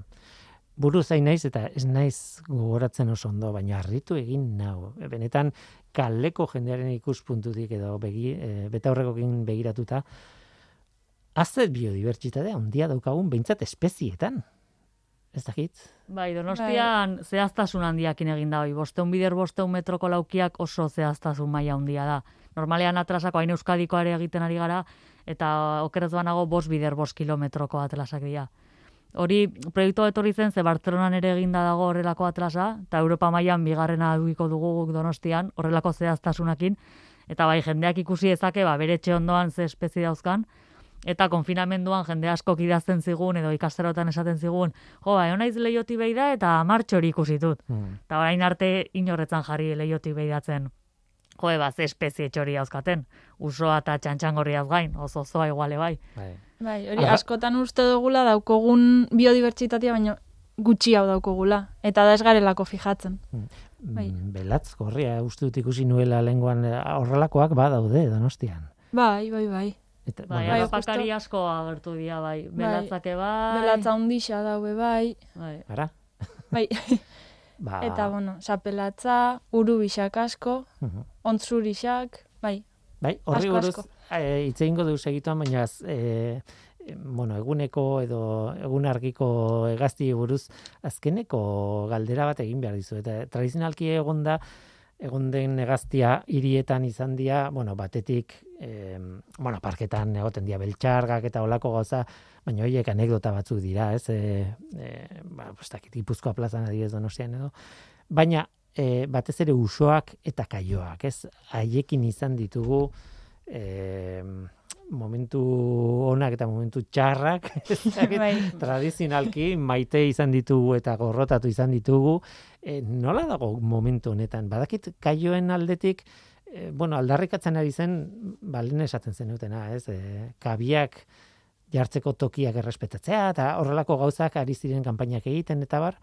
buru zain naiz eta ez naiz gogoratzen oso ondo, baina harritu egin nau. Benetan kaleko jendearen ikuspuntutik edo begi, e, betaurrekokin begiratuta, azet biodibertsitatea handia daukagun behintzat espezietan. Ez dakit? Bai, donostian zehaztasun handiakin egin da, hoi, bosteun bider bosteun metroko laukiak oso zehaztasun maila handia da. Normalean atlasako hain euskadiko ere egiten ari gara, eta okerez banago bost bider bost kilometroko atlasak dira. Hori proiektu etorri zen, ze Bartzelonan ere eginda dago horrelako atlasa, eta Europa mailan bigarrena dugiko dugu guk donostian, horrelako zehaztasunakin, eta bai, jendeak ikusi ezake, ba, bere etxe ondoan ze espezie dauzkan, eta konfinamenduan jende askok idazten zigun, edo ikasterotan esaten zigun, jo, ba, naiz leioti behi da, eta martxori ikusi dut. Hmm. Eta orain arte inorretzan jarri leioti behidatzen. Jo, ba, ze espezie txori dauzkaten. Usoa eta txantxangorriaz gain, oso zoa iguale bai. Bai. Bai, hori askotan uste dugula daukogun biodibertsitatea, baina gutxi hau daukogula, eta da ez garelako fijatzen. Bai. Mm, Belatz, gorria, uste dut ikusi nuela lenguan horrelakoak badaude donostian. Bai, bai, bai. Eta, Bai, Bai, harrapakari asko agertu dira, bai. Belatzake bai. Belatza hundixa daue bai, Bai. Ara? bai. Ba, eta, bueno, sapelatza, uru bixak asko, Mhm. ontzurixak, bai. Bai, horri buruz eh, hitz egingo du segituan, baina az, eh, bueno, eguneko edo egun argiko hegazti buruz azkeneko galdera bat egin behar dizu. Eta tradizionalki egon da, egon den hegaztia hirietan izan dira, bueno, batetik, eh, bueno, parketan egoten dira beltxargak eta olako gauza, baina horiek anekdota batzuk dira, ez? E, e, ba, ez dakit, Gipuzkoa plazan adibidez donostian edo. Baina, e, batez ere usoak eta kaioak, ez? Haiekin izan ditugu e, momentu onak eta momentu txarrak, Bai. tradizionalki maite izan ditugu eta gorrotatu izan ditugu. E, nola dago momentu honetan? Badakit kaioen aldetik, e, bueno, aldarrikatzen ari zen, balen esaten zen utena, ez? E, kabiak jartzeko tokiak errespetatzea eta horrelako gauzak ari ziren kanpainak egiten eta bar,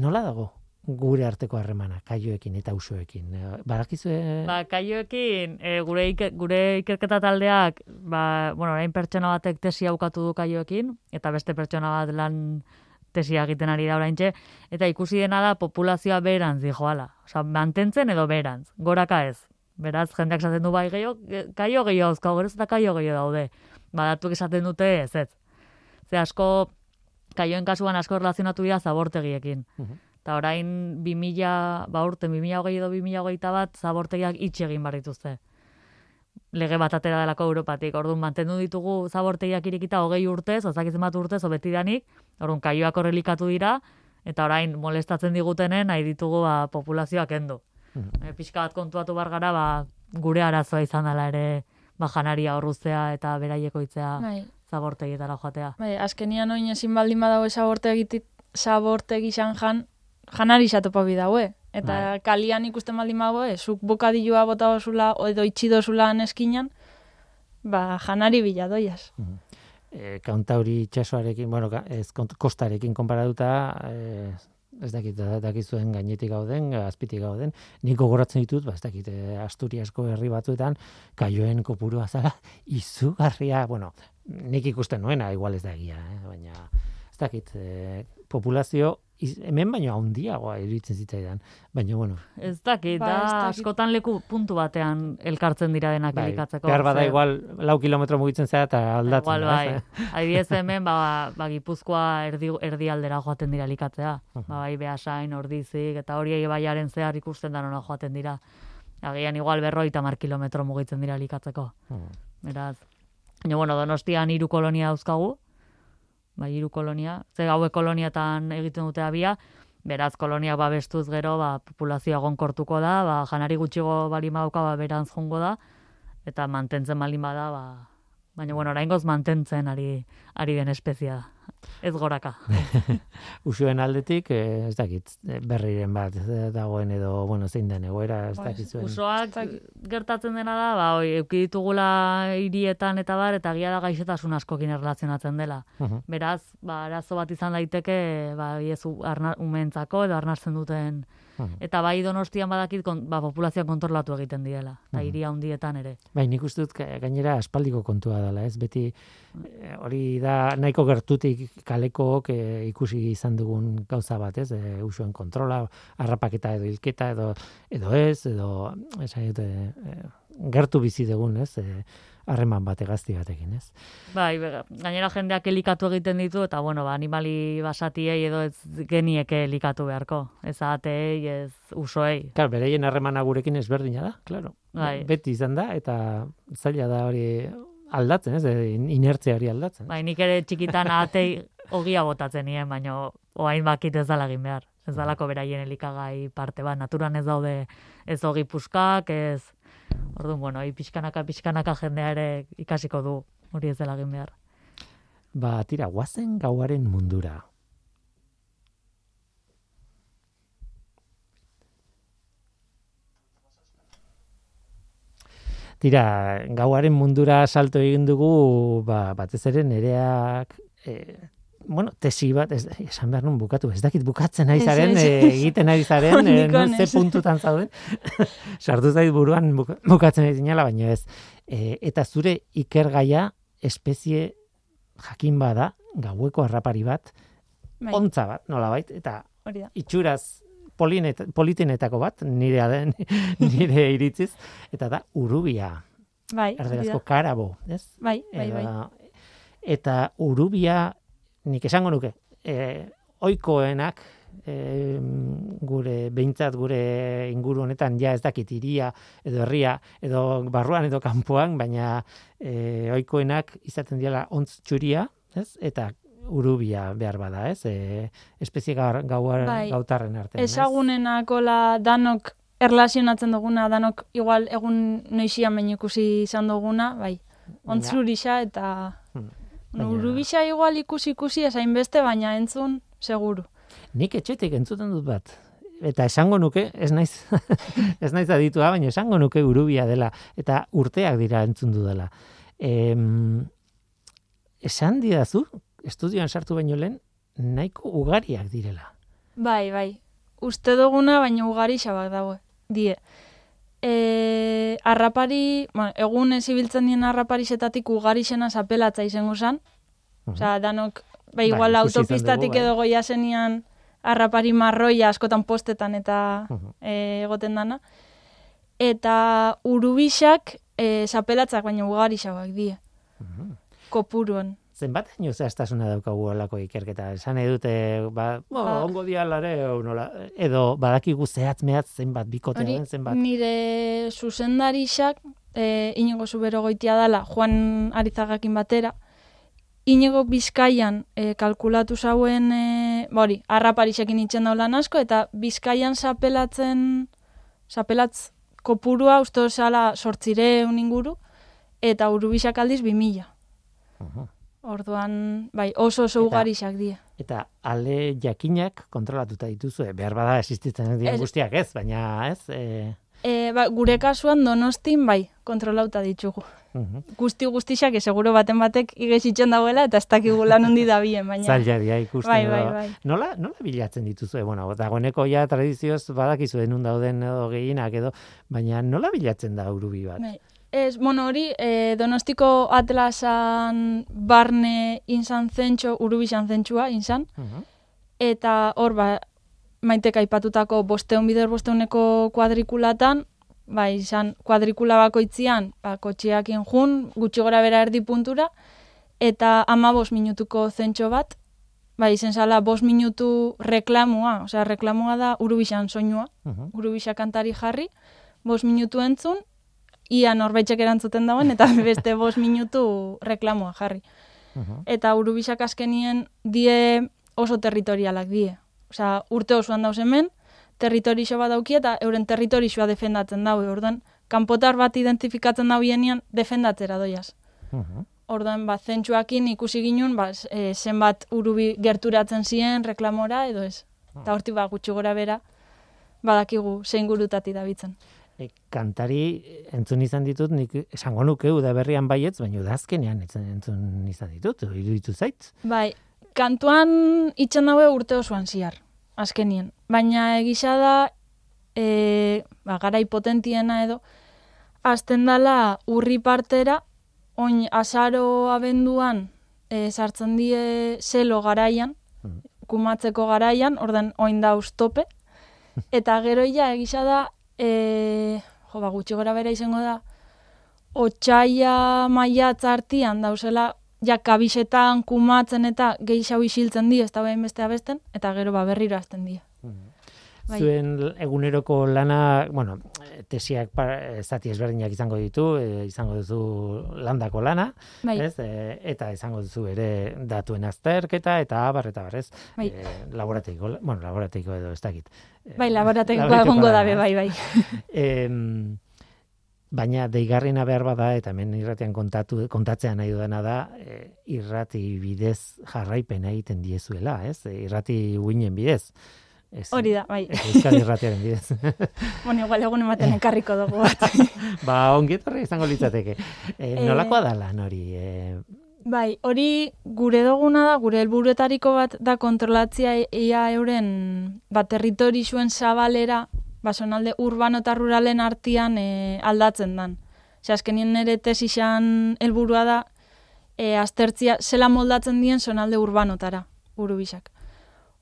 nola dago gure arteko harremana kaioekin eta usoekin? E, Badakizue Ba, kaioekin, e, gure, ike, gure ikerketa taldeak, ba, bueno, orain pertsona batek tesia aukatu du kaioekin, eta beste pertsona bat lan tesia egiten ari da oraintxe, eta ikusi dena da populazioa berantz dijoala. Osa, mantentzen edo berantz, goraka ez. Beraz, jendeak esaten du bai gehiago, ge- kaio gehiago dauzkagu, geroz eta kaio gehiago daude. Badatuak esaten dute ez ez. Ze asko, kaioen kasuan asko relazionatu dira zabortegiekin. Mhm. Eta orain 2000, ba urte, 2020 edo 2021 bat, zabortegiak itxe egin behar dituzte. Lege bat atera delako Europatik. Orduan, mantendu ditugu zabortegiak irikita hogei urtez, ozakitzen bat urtez, obetidanik, orduan, kaioak horrelikatu dira, eta orain molestatzen digutenen, nahi ditugu ba, populazioak endu. Mhm. E, pixka bat kontuatu bar gara, ba, gure arazoa izan dela ere, ba, janaria horruztea eta beraiekoitzea Bai. zabortegietara joatea. Bai, azkenian oin ezin baldin badago sabortegi sabortegi izan jan, janari xatopa bidaue. Eta Bai. kalian ikusten baldin badago, eh, zuk bokadilloa bota osula, edo itxidozula eskinan, ba, janari bila doiaz. e, kantauri itxasoarekin, bueno, ez kostarekin konparatuta, e, ez dakit, da- dakizuen gainetik gauden, azpitik gauden, nik gogoratzen ditut, ba, ez dakit, Asturiasko herri batzuetan, kaioen kopurua zara, izugarria, bueno, nik ikusten nuena, igual ez da egia, eh? baina, ez dakit, e, populazio, iz, hemen baino handiagoa iruditzen zitzaidan, baina, bueno, Ez dakit, Ba, da, askotan leku puntu batean elkartzen dira denak bai, elikatzeko. behar bada igual, lau kilometro mugitzen zera eta aldatzen. Igual, bai. ez? Adibidez hemen, ba, ba, Gipuzkoa erdi, erdi aldera joaten dira elikatzea. Mhm. Ba, bai, behasain, ordizik, eta hori baiaren zehar ikusten da nora joaten dira. Agian igual berroita mar kilometro mugitzen dira elikatzeko. Mhm. Beraz, baina, bueno, donostian hiru kolonia dauzkagu, bai, hiru kolonia, ze hauek koloniatan egiten dute abia, beraz, kolonia babestuz gero, ba, populazioa gonkortuko da, ba, janari gutxigo bali badauka, ba, berantz jongo da, eta mantentzen baldin bada, ba, baina, bueno, oraingoz mantentzen ari, ari den espezia da. Ez goraka. Usuen aldetik, eh, ez dakit, eh, berriren bat eh, dagoen edo, bueno, zein den egoera, ez dakit zuen. Usoak gertatzen dena da, ba, oi, euki ditugula hirietan eta bar, eta gia da gaixotasun askokin erlazionatzen dela. Mhm. Beraz, ba, arazo bat izan daiteke, ba, ez arna, umentzako edo arnartzen duten. Eta bai donostian badakit, kon, ba, populazioa kontrolatu egiten direla. Eta Mhm. hiri handietan ere. Bai, nik uste dut ga- gainera aspaldiko kontua dela, ez? Beti eh, hori da nahiko gertutik kalekook eh, ikusi izan dugun gauza bat, ez? E, usuen kontrola, harrapaketa edo hilketa edo edo ez, edo esan dut, eh, eh, gertu bizi dugun, ez? Eh, harreman bat egazti batekin, ez? Bai, gainera jendeak elikatu egiten ditu, eta bueno, ba, animali basatiei edo ez genieke elikatu beharko. Ez ahatei, ez usoei. Claro, bereien harremana gurekin ezberdina da, claro. Bai. Beti izan da eta zaila da hori aldatzen, ez? Eh, in- Inertzia hori aldatzen. Bai, nik ere txikitan ahatei ogia botatzen nien, baina oain bakit ez dala egin behar. Ez dalako beraien elikagai parte bat. Naturan ez daude ez ogi puskak, ez... Orduan, bueno, hi pixkanaka, pixkanaka jendea ere ikasiko du hori ez dela egin behar. Ba, tira, guazen gauaren mundura. Tira, gauaren mundura salto egin dugu, ba, batez ere nereak, e, bueno, tesi bat, ez, esan behar nun bukatu, ez dakit bukatzen ari zaren, eh, egiten ari zaren, Ondikoan non ze puntutan zauden. Sartu zait buruan buka- bukatzen ari zinela, baina ez. E, eta zure ikergaia espezie jakin bada, gaueko harrapari bat, Bai, ontza bat, nolabait, eta hori da. itxuraz polinet, politenetako bat, nire, aden, nire iritziz, eta da urubia, Bai, erderazko karabo, ez? Bai, bai, bai. Eta- Eta urubia, nik esango nuke, e, oikoenak, e, gure, behintzat gure inguru honetan, ja ez dakit iria, edo herria, edo barruan edo kanpoan, baina e, oikoenak izaten diela ontz txuria, ez? Eta urubia behar bada, ez? E, espezie gaur, gauar, Bai. gautarren artean, ez? Ezagunenakola danok erlazionatzen duguna, danok igual egun noixian baino ikusi izan duguna, bai. Ontzurisa eta Baina- urubisa igual ikusi ikusi esain beste, baina entzun seguru. Nik etxetik entzuten dut bat. Eta esango nuke, ez naiz, ez naiz aditua, baina esango nuke urubia dela. Eta urteak dira entzun dela. Em, esan didazu, estudioan sartu baino lehen, nahiko ugariak direla. Bai, bai. Uste duguna, baina ugari xabak dago. Die. E, arrapari, bueno, egun ez ibiltzen dien arraparixetatik ugarixena zapelatza izango zen. Osea, danok, bai, Bai, igual izan autopistatik dugu, bai. edo goia zenian arrapari marroia askotan postetan eta Mhm. e, egoten dana. Eta urubixak e, zapelatzak baina ugarixabak die. Kopuruan. Zenbat haino zehaztasuna daukagu olako ikerketa. Esan edute, ba, bo, Ba. ongo dialare, nola, edo badakigu zehatz mehatz zenbat bikote den, zenbat. nire zuzendarixak, e, inigo zubero goitia dala, Juan Arizagakin batera, inigo bizkaian e, kalkulatu zauen, e, hori, arraparixekin itxen daulan asko, eta bizkaian zapelatzen, zapelatz kopurua, uste zala sortzireun inguru, eta urubixak aldiz 2000. Uhu. Orduan, bai, oso oso ugarixak die. Eta ale jakinak kontrolatuta dituzu, behar bada existitzen diren Ez- guztiak ez, baina ez, e, E, ba, gure kasuan donostin, bai, kontrolauta ditugu. guzti guztixak seguro baten batek igesitzen dagoela eta ez dakigu lan hundi da bien, baina... Zaila dia ikusten. Bai, bai, bai. Nola, nola bilatzen dituzu? Bueno, dagoeneko ja tradizioz badakizu denun dauden edo gehienak edo, baina nola bilatzen da urubi bat? Bai. Ez, bueno, hori, e, donostiko atlasan barne inzan zentxo, urubixan zentsua inzan, Uhu. eta hor, ba, maitek aipatutako bosteun bider bosteuneko kuadrikulatan, ba, izan kuadrikula bakoitzian, ba, kotxiakin jun, gutxi gora bera erdi puntura, eta ama bost minutuko zentxo bat, ba, izen zala bost minutu reklamua, osea, reklamua da urubixan soinua, Uhu. urubisa kantari jarri, bost minutu entzun, ia norbaitzek erantzuten dauen, eta beste bost minutu reklamoa jarri. Uhu. Eta urubisak azkenien die oso territorialak die. Osea, urte osoan dauz hemen, territorixo bat dauki eta euren territorixoa defendatzen daue. Orduan, kanpotar bat identifikatzen dauienean defendatzera doiaz. Uhu. Orduan, ba, zentsuakin ikusi ginun, ba, e, zenbat urubi gerturatzen ziren reklamora edo ez. Eta horti ba, gutxi gora bera, badakigu zein gurutati dabitzen. E, kantari entzun izan ditut, nik esango nuke udaberrian baietz, baina udazkenean entzun, izan ditut, iruditu zait. Bai, kantuan itxan daue urte osoan ziar, azkenien. Baina egisa da, e, ba, garai potentiena edo, azten dala urri partera, oin azaro abenduan e, sartzen die zelo garaian, Mhm. kumatzeko garaian, ordan oin da tope, eta gero ja egisa da, e, jo, ba, gutxi gora bera izango da, otxaia maiatz artian dauzela, ja kabisetan kumatzen eta gehiago isiltzen di, ez da behin beste abesten, eta gero ba berriro azten di. Bai. Zuen eguneroko lana, bueno, tesiak pa- zati ezberdinak izango ditu, e, izango duzu landako lana, Bai, ez? E, eta izango duzu ere datuen azterketa eta abar eta abar, ez? Bai. E, laborategiko, bueno, laborategiko edo ez dakit. E, bai laborategiko egongo dabe, bai, bai. Em, baina deigarriena behar bada, eta hemen irratian kontatu, kontatzea nahi dudana da, e, irrati bidez jarraipena egiten diezuela, ez? E, irrati uinen bidez. Ez, Hori da, bai. ez Euskadi irratiaren bidez. bueno, igual egun ematen ekarriko dugu bat. ba, ongietorri izango litzateke. E, Eh. nolakoa da lan hori? E, Bai, hori gure duguna da, gure helburuetariko bat da kontrolatzia ia euren bat territori zuen zabalera, basonalde urbano eta ruralen artian e, aldatzen dan. Ose, azkenien nire tesixan helburua da, e, aztertzia zela moldatzen dien zonalde urbanotara, urubisak.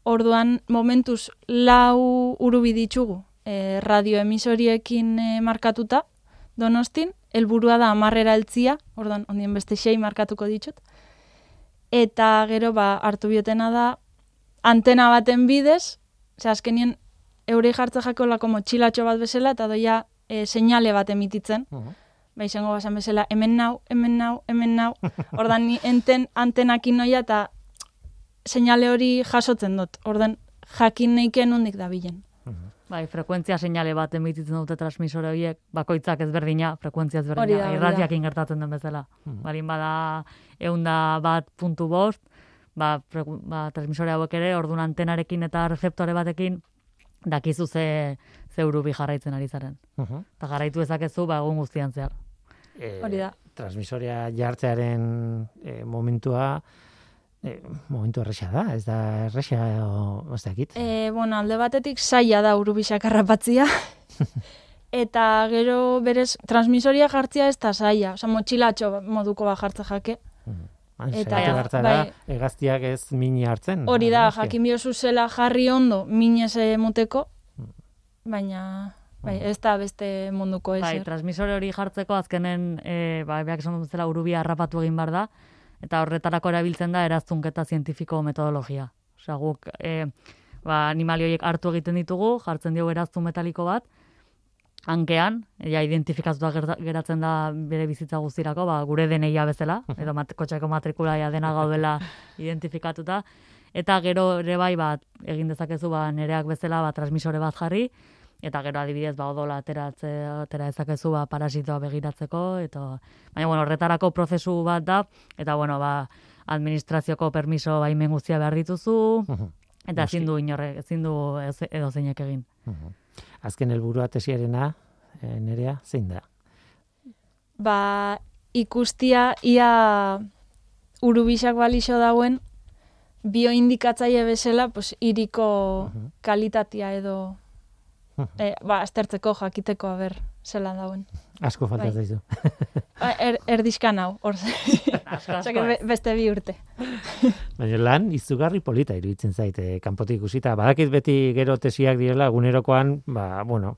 Orduan, momentuz, lau urubi ditugu, e, radioemisoriekin e, markatuta, donostin, helburua da amarrera eltzia, orduan, ondien beste sei markatuko ditut. Eta gero, ba, hartu biotena da, antena baten bidez, ze azkenien, eurei jartza jako lako motxilatxo bat bezala, eta doia e, seinale bat emititzen. Uh -huh. Ba, izango basan bezala, hemen nau, hemen nau, hemen nau. Ordan ni enten antenakin noia eta seinale hori jasotzen dut. Ordan jakin neiken nondik da bilen. Bai, frekuentzia seinale bat emititzen dute transmisore horiek, bakoitzak ezberdina, frekuentzia ezberdina, irratiakin gertatzen den bezala. Mhm. Barin bada eunda bat puntu bost, ba, freku- ba, transmisore hauek ere, orduan antenarekin eta rezeptore batekin, dakizu ze, ze urubi jarraitzen ari zaren. Uh -huh. Eta jarraitu ezakezu, ba, egun guztian zehar. E, Hori da. Transmisorea jartzearen e, momentua, e, momentu erresa da, ez da erresa, o, ez dakit. E, bueno, alde batetik saia da urubisak harrapatzia. eta gero berez transmisoria jartzia ez da saia. Osa, motxilatxo moduko bat jartza jake. Eta, eta- eta bertara, bai. egaztiak ez mini hartzen. Hori da, Eske. jakin biozu zela jarri ondo minez muteko, baina bai, ez da beste munduko Bai, ezer. transmisore hori jartzeko azkenen, e, ba, beak esan dut bezala urubia harrapatu egin bar da, eta horretarako erabiltzen da eraztunketa zientifiko metodologia. Osea, guk e, ba, animali horiek hartu egiten ditugu, jartzen diogu eraztun metaliko bat, hankean, ja identifikatuta geratzen da bere bizitza guztirako, ba, gure deneia bezala, edo mat, kotxeko matrikula ja dena gaudela identifikatuta, eta gero ere bai, bat, egin dezakezu, ba, nereak bezala, ba, transmisore bat jarri, eta gero adibidez ba odola ateratze atera dezakezu ba parasitoa begiratzeko eta baina bueno horretarako prozesu bat da eta bueno ba administrazioko permiso baimen guztia behar dituzu eta ezin du inorrek ezin du ez- edo zeinek egin. Azken helburua tesiarena, e, nerea, zein da? ba, ikustia ia urubisak balixo dauen bioindikatzaile bezala, pues, iriko kalitatea edo. E, ba, aztertzeko, jakiteko, aber, zelan dauen. Asko falta Bai. zaizu. Ba, Er, erdizkan hau, hor. Be- beste bi urte. Baina lan izugarri polita iruditzen zaite kanpotik ikusita. Badakit beti gero tesiak direla egunerokoan, ba, bueno,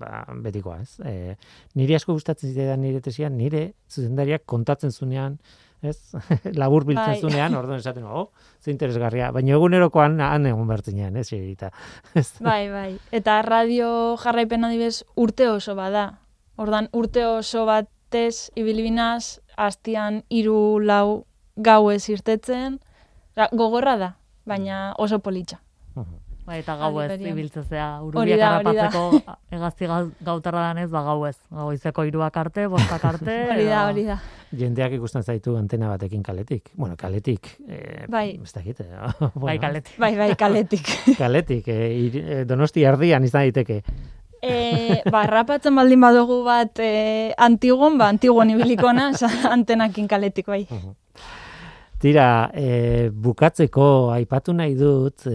ba, betikoa, ez? E, niri asko gustatzen zitzaidan nire tesian, nire zuzendariak kontatzen zunean, ez? Labur biltzen Bai. zunean, orduan esaten, oh, ze interesgarria. Baina egunerokoan han egon bertzinean, ez? Eta, ez? Bai, bai. Eta radio jarraipen adibez urte oso bada. Ordan urte oso batez ibilibinaz, hastian hiru lau gauez irtetzen. Ra, gogorra da, baina oso politxa. Bai eta gau ez ibiltzezea Hori urubiak da, da. harrapatzeko egazti gau- gautarra danez ba gau ez goizeko hiruak arte bostak arte Hori da, hori da. Jendeak ikusten zaitu antena batekin kaletik. Bueno, kaletik. E, Bai. Ez dakit. eh, bai bueno, kaletik Bai, bai, kaletik. Kaletik. E, ir, e, donosti erdian izan daiteke. e, ba, rapatzen baldin badugu bat e, antigon, ba, antigon ibilikona, antenakin kaletik, bai. Tira, e, bukatzeko aipatu nahi dut e,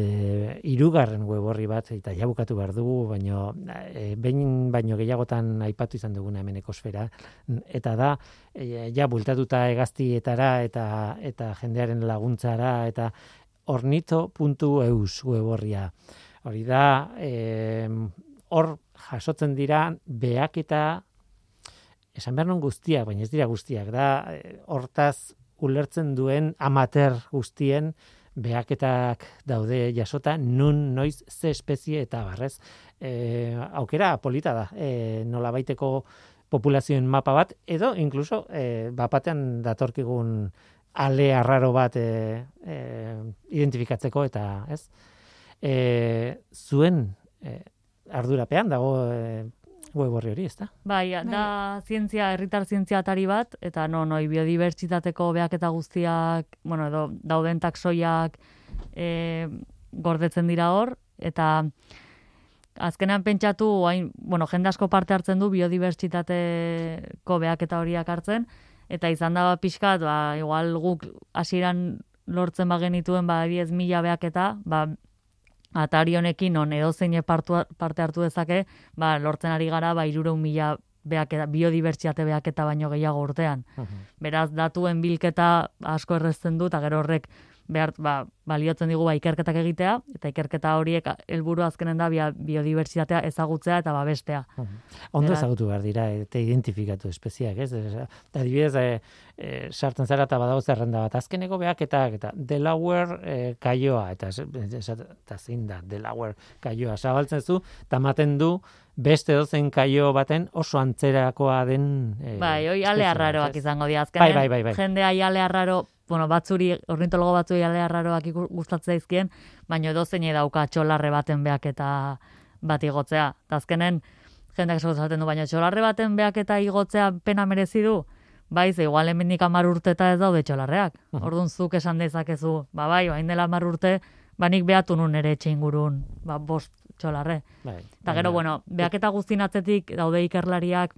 irugarren web horri bat, eta ja bukatu behar dugu, baino, e, behin baino gehiagotan aipatu izan duguna hemen ekosfera, eta da, e, ja bultatuta egaztietara eta, eta jendearen laguntzara, eta ornito.eus web horria. Hori da, e, hor jasotzen dira, beak eta esan behar non guztiak, baina ez dira guztiak, da, eh, hortaz ulertzen duen amater guztien behaketak daude jasota, nun, noiz, ze espezie eta barrez. E, aukera polita da, e, nola baiteko populazioen mapa bat, edo inkluso e, bapatean datorkigun ale arraro bat e, e, identifikatzeko eta ez. E, zuen e, ardurapean dago e, web horri hori, ezta? Bai, da zientzia, herritar zientzia atari bat, eta no, noi biodibertsitateko beaketa guztiak, bueno, edo dauden taksoiak e, gordetzen dira hor, eta azkenean pentsatu, hain, bueno, jende asko parte hartzen du biodibertsitateko beaketa horiak hartzen, eta izan da pixkat, ba, igual guk hasieran lortzen bagenituen, ba, ez mila beaketa, ba, atari honekin non edozein parte hartu dezake, ba, lortzen ari gara, ba, irureun mila beaketa, biodibertsiate beaketa baino gehiago urtean. Beraz, datuen bilketa asko errezten du, eta gero horrek behar, ba, baliotzen digu ba, ikerketak egitea, eta ikerketa horiek helburu azkenen da biodibertsitatea ezagutzea eta babestea. Ondo Beraz- ezagutu behar dira, eta identifikatu espeziak, ez? Ez- Adibidez, e, e, sartzen zara eta badago zerrenda bat, azkeneko beaketak, eta Delaware e, kaioa, eta, eta zein da, Delaware kaioa, zabaltzen zu, eta ematen du, beste dozen kaio baten oso antzerakoa den e, Bai, hoi ale arraroak izango dira. Azkenen, Bai, bai, bai, bai. jendea ale arraro, bueno, batzuri, ornitologo batzuri ale arraroak gustatzen zaizkien, baina edo zein dauka txolarre baten beak eta bat igotzea. Eta azkenen, jendeak esaten esaten du, baina txolarre baten beak eta igotzea pena merezi du, bai, ze igual hemendik amar urte eta ez daude txolarreak. Orduan zuk esan dezakezu, ba bai, bain dela amar urte, ba nik behatu nun ere etxe ingurun, ba bost txolarre. Bai, Eta gero, bueno, beaketa guztien atzetik daude ikerlariak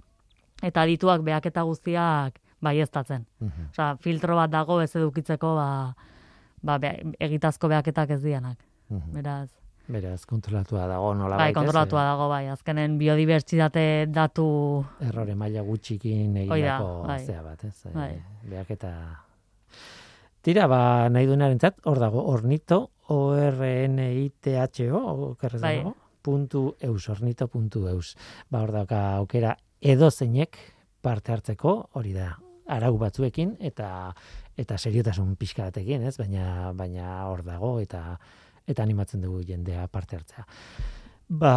eta adituak beaketa guztiak baieztatzen. Mhm. Osea, filtro bat dago ez edukitzeko ba, ba, be, egitazko beaketak ez dianak. Mhm. Beraz, Beraz, kontrolatua dago nola bai, kontrolatua dago, bai, azkenen biodibertsitate datu Errore maila gutxikin egindako bai. zea bat, ez? E, Bai. Beak eta... Tira, ba, nahi duenarentzat, hor dago, ornito, O-R-N-I-T-H-O, okerrez Bai. dago, puntu eus, ornito puntu eus. Ba, hor dauka aukera edo zeinek parte hartzeko, hori da, arau batzuekin, eta eta seriotasun pixka batekin, ez? Baina, baina hor dago, eta eta animatzen dugu jendea parte hartzea. Ba,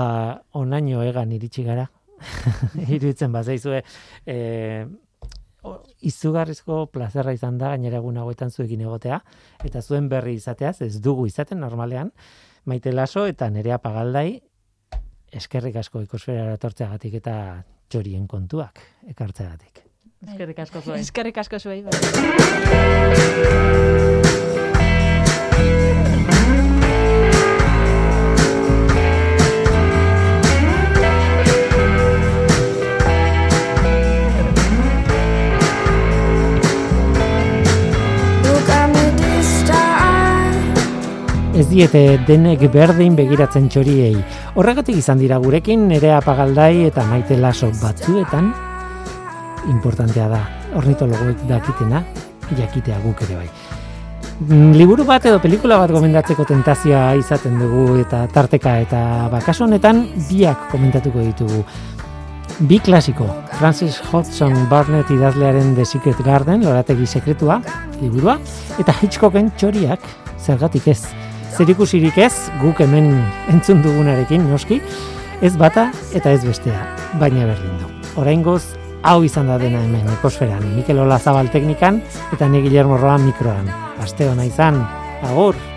onaino egan iritsi gara, iruditzen bazaizue, e, izugarrizko plazerra izan da gainera egun hauetan zuekin egotea eta zuen berri izateaz ez dugu izaten normalean maite laso eta nerea pagaldai eskerrik asko ikosferara etortzeagatik eta txorien kontuak ekartzeagatik. Eskerrik asko zuen. Eskerrik asko zuei. Bai. Ez diete denek berdin begiratzen txoriei. Horregatik izan dira gurekin nerea pagaldai eta maite laso batzuetan importantea da. Ornitologoek dakitena, jakitea guk ere bai. Mm, Liburu bat edo pelikula bat gomendatzeko tentazioa izaten dugu eta tarteka eta bakaso honetan biak komentatuko ditugu. Bi klasiko, Francis Hodgson Barnett idazlearen The Secret Garden, lorategi sekretua, liburua, eta Hitchcocken txoriak, zergatik ez. Zerikusirik ez, guk hemen entzun dugunarekin, noski, ez bata eta ez bestea, baina berdin du. Oraingoz, hau izan da dena hemen, ekosferan, Mikel Ola Zabal teknikan, eta ni Guillermo Roan mikroan. Aste hona izan, agur!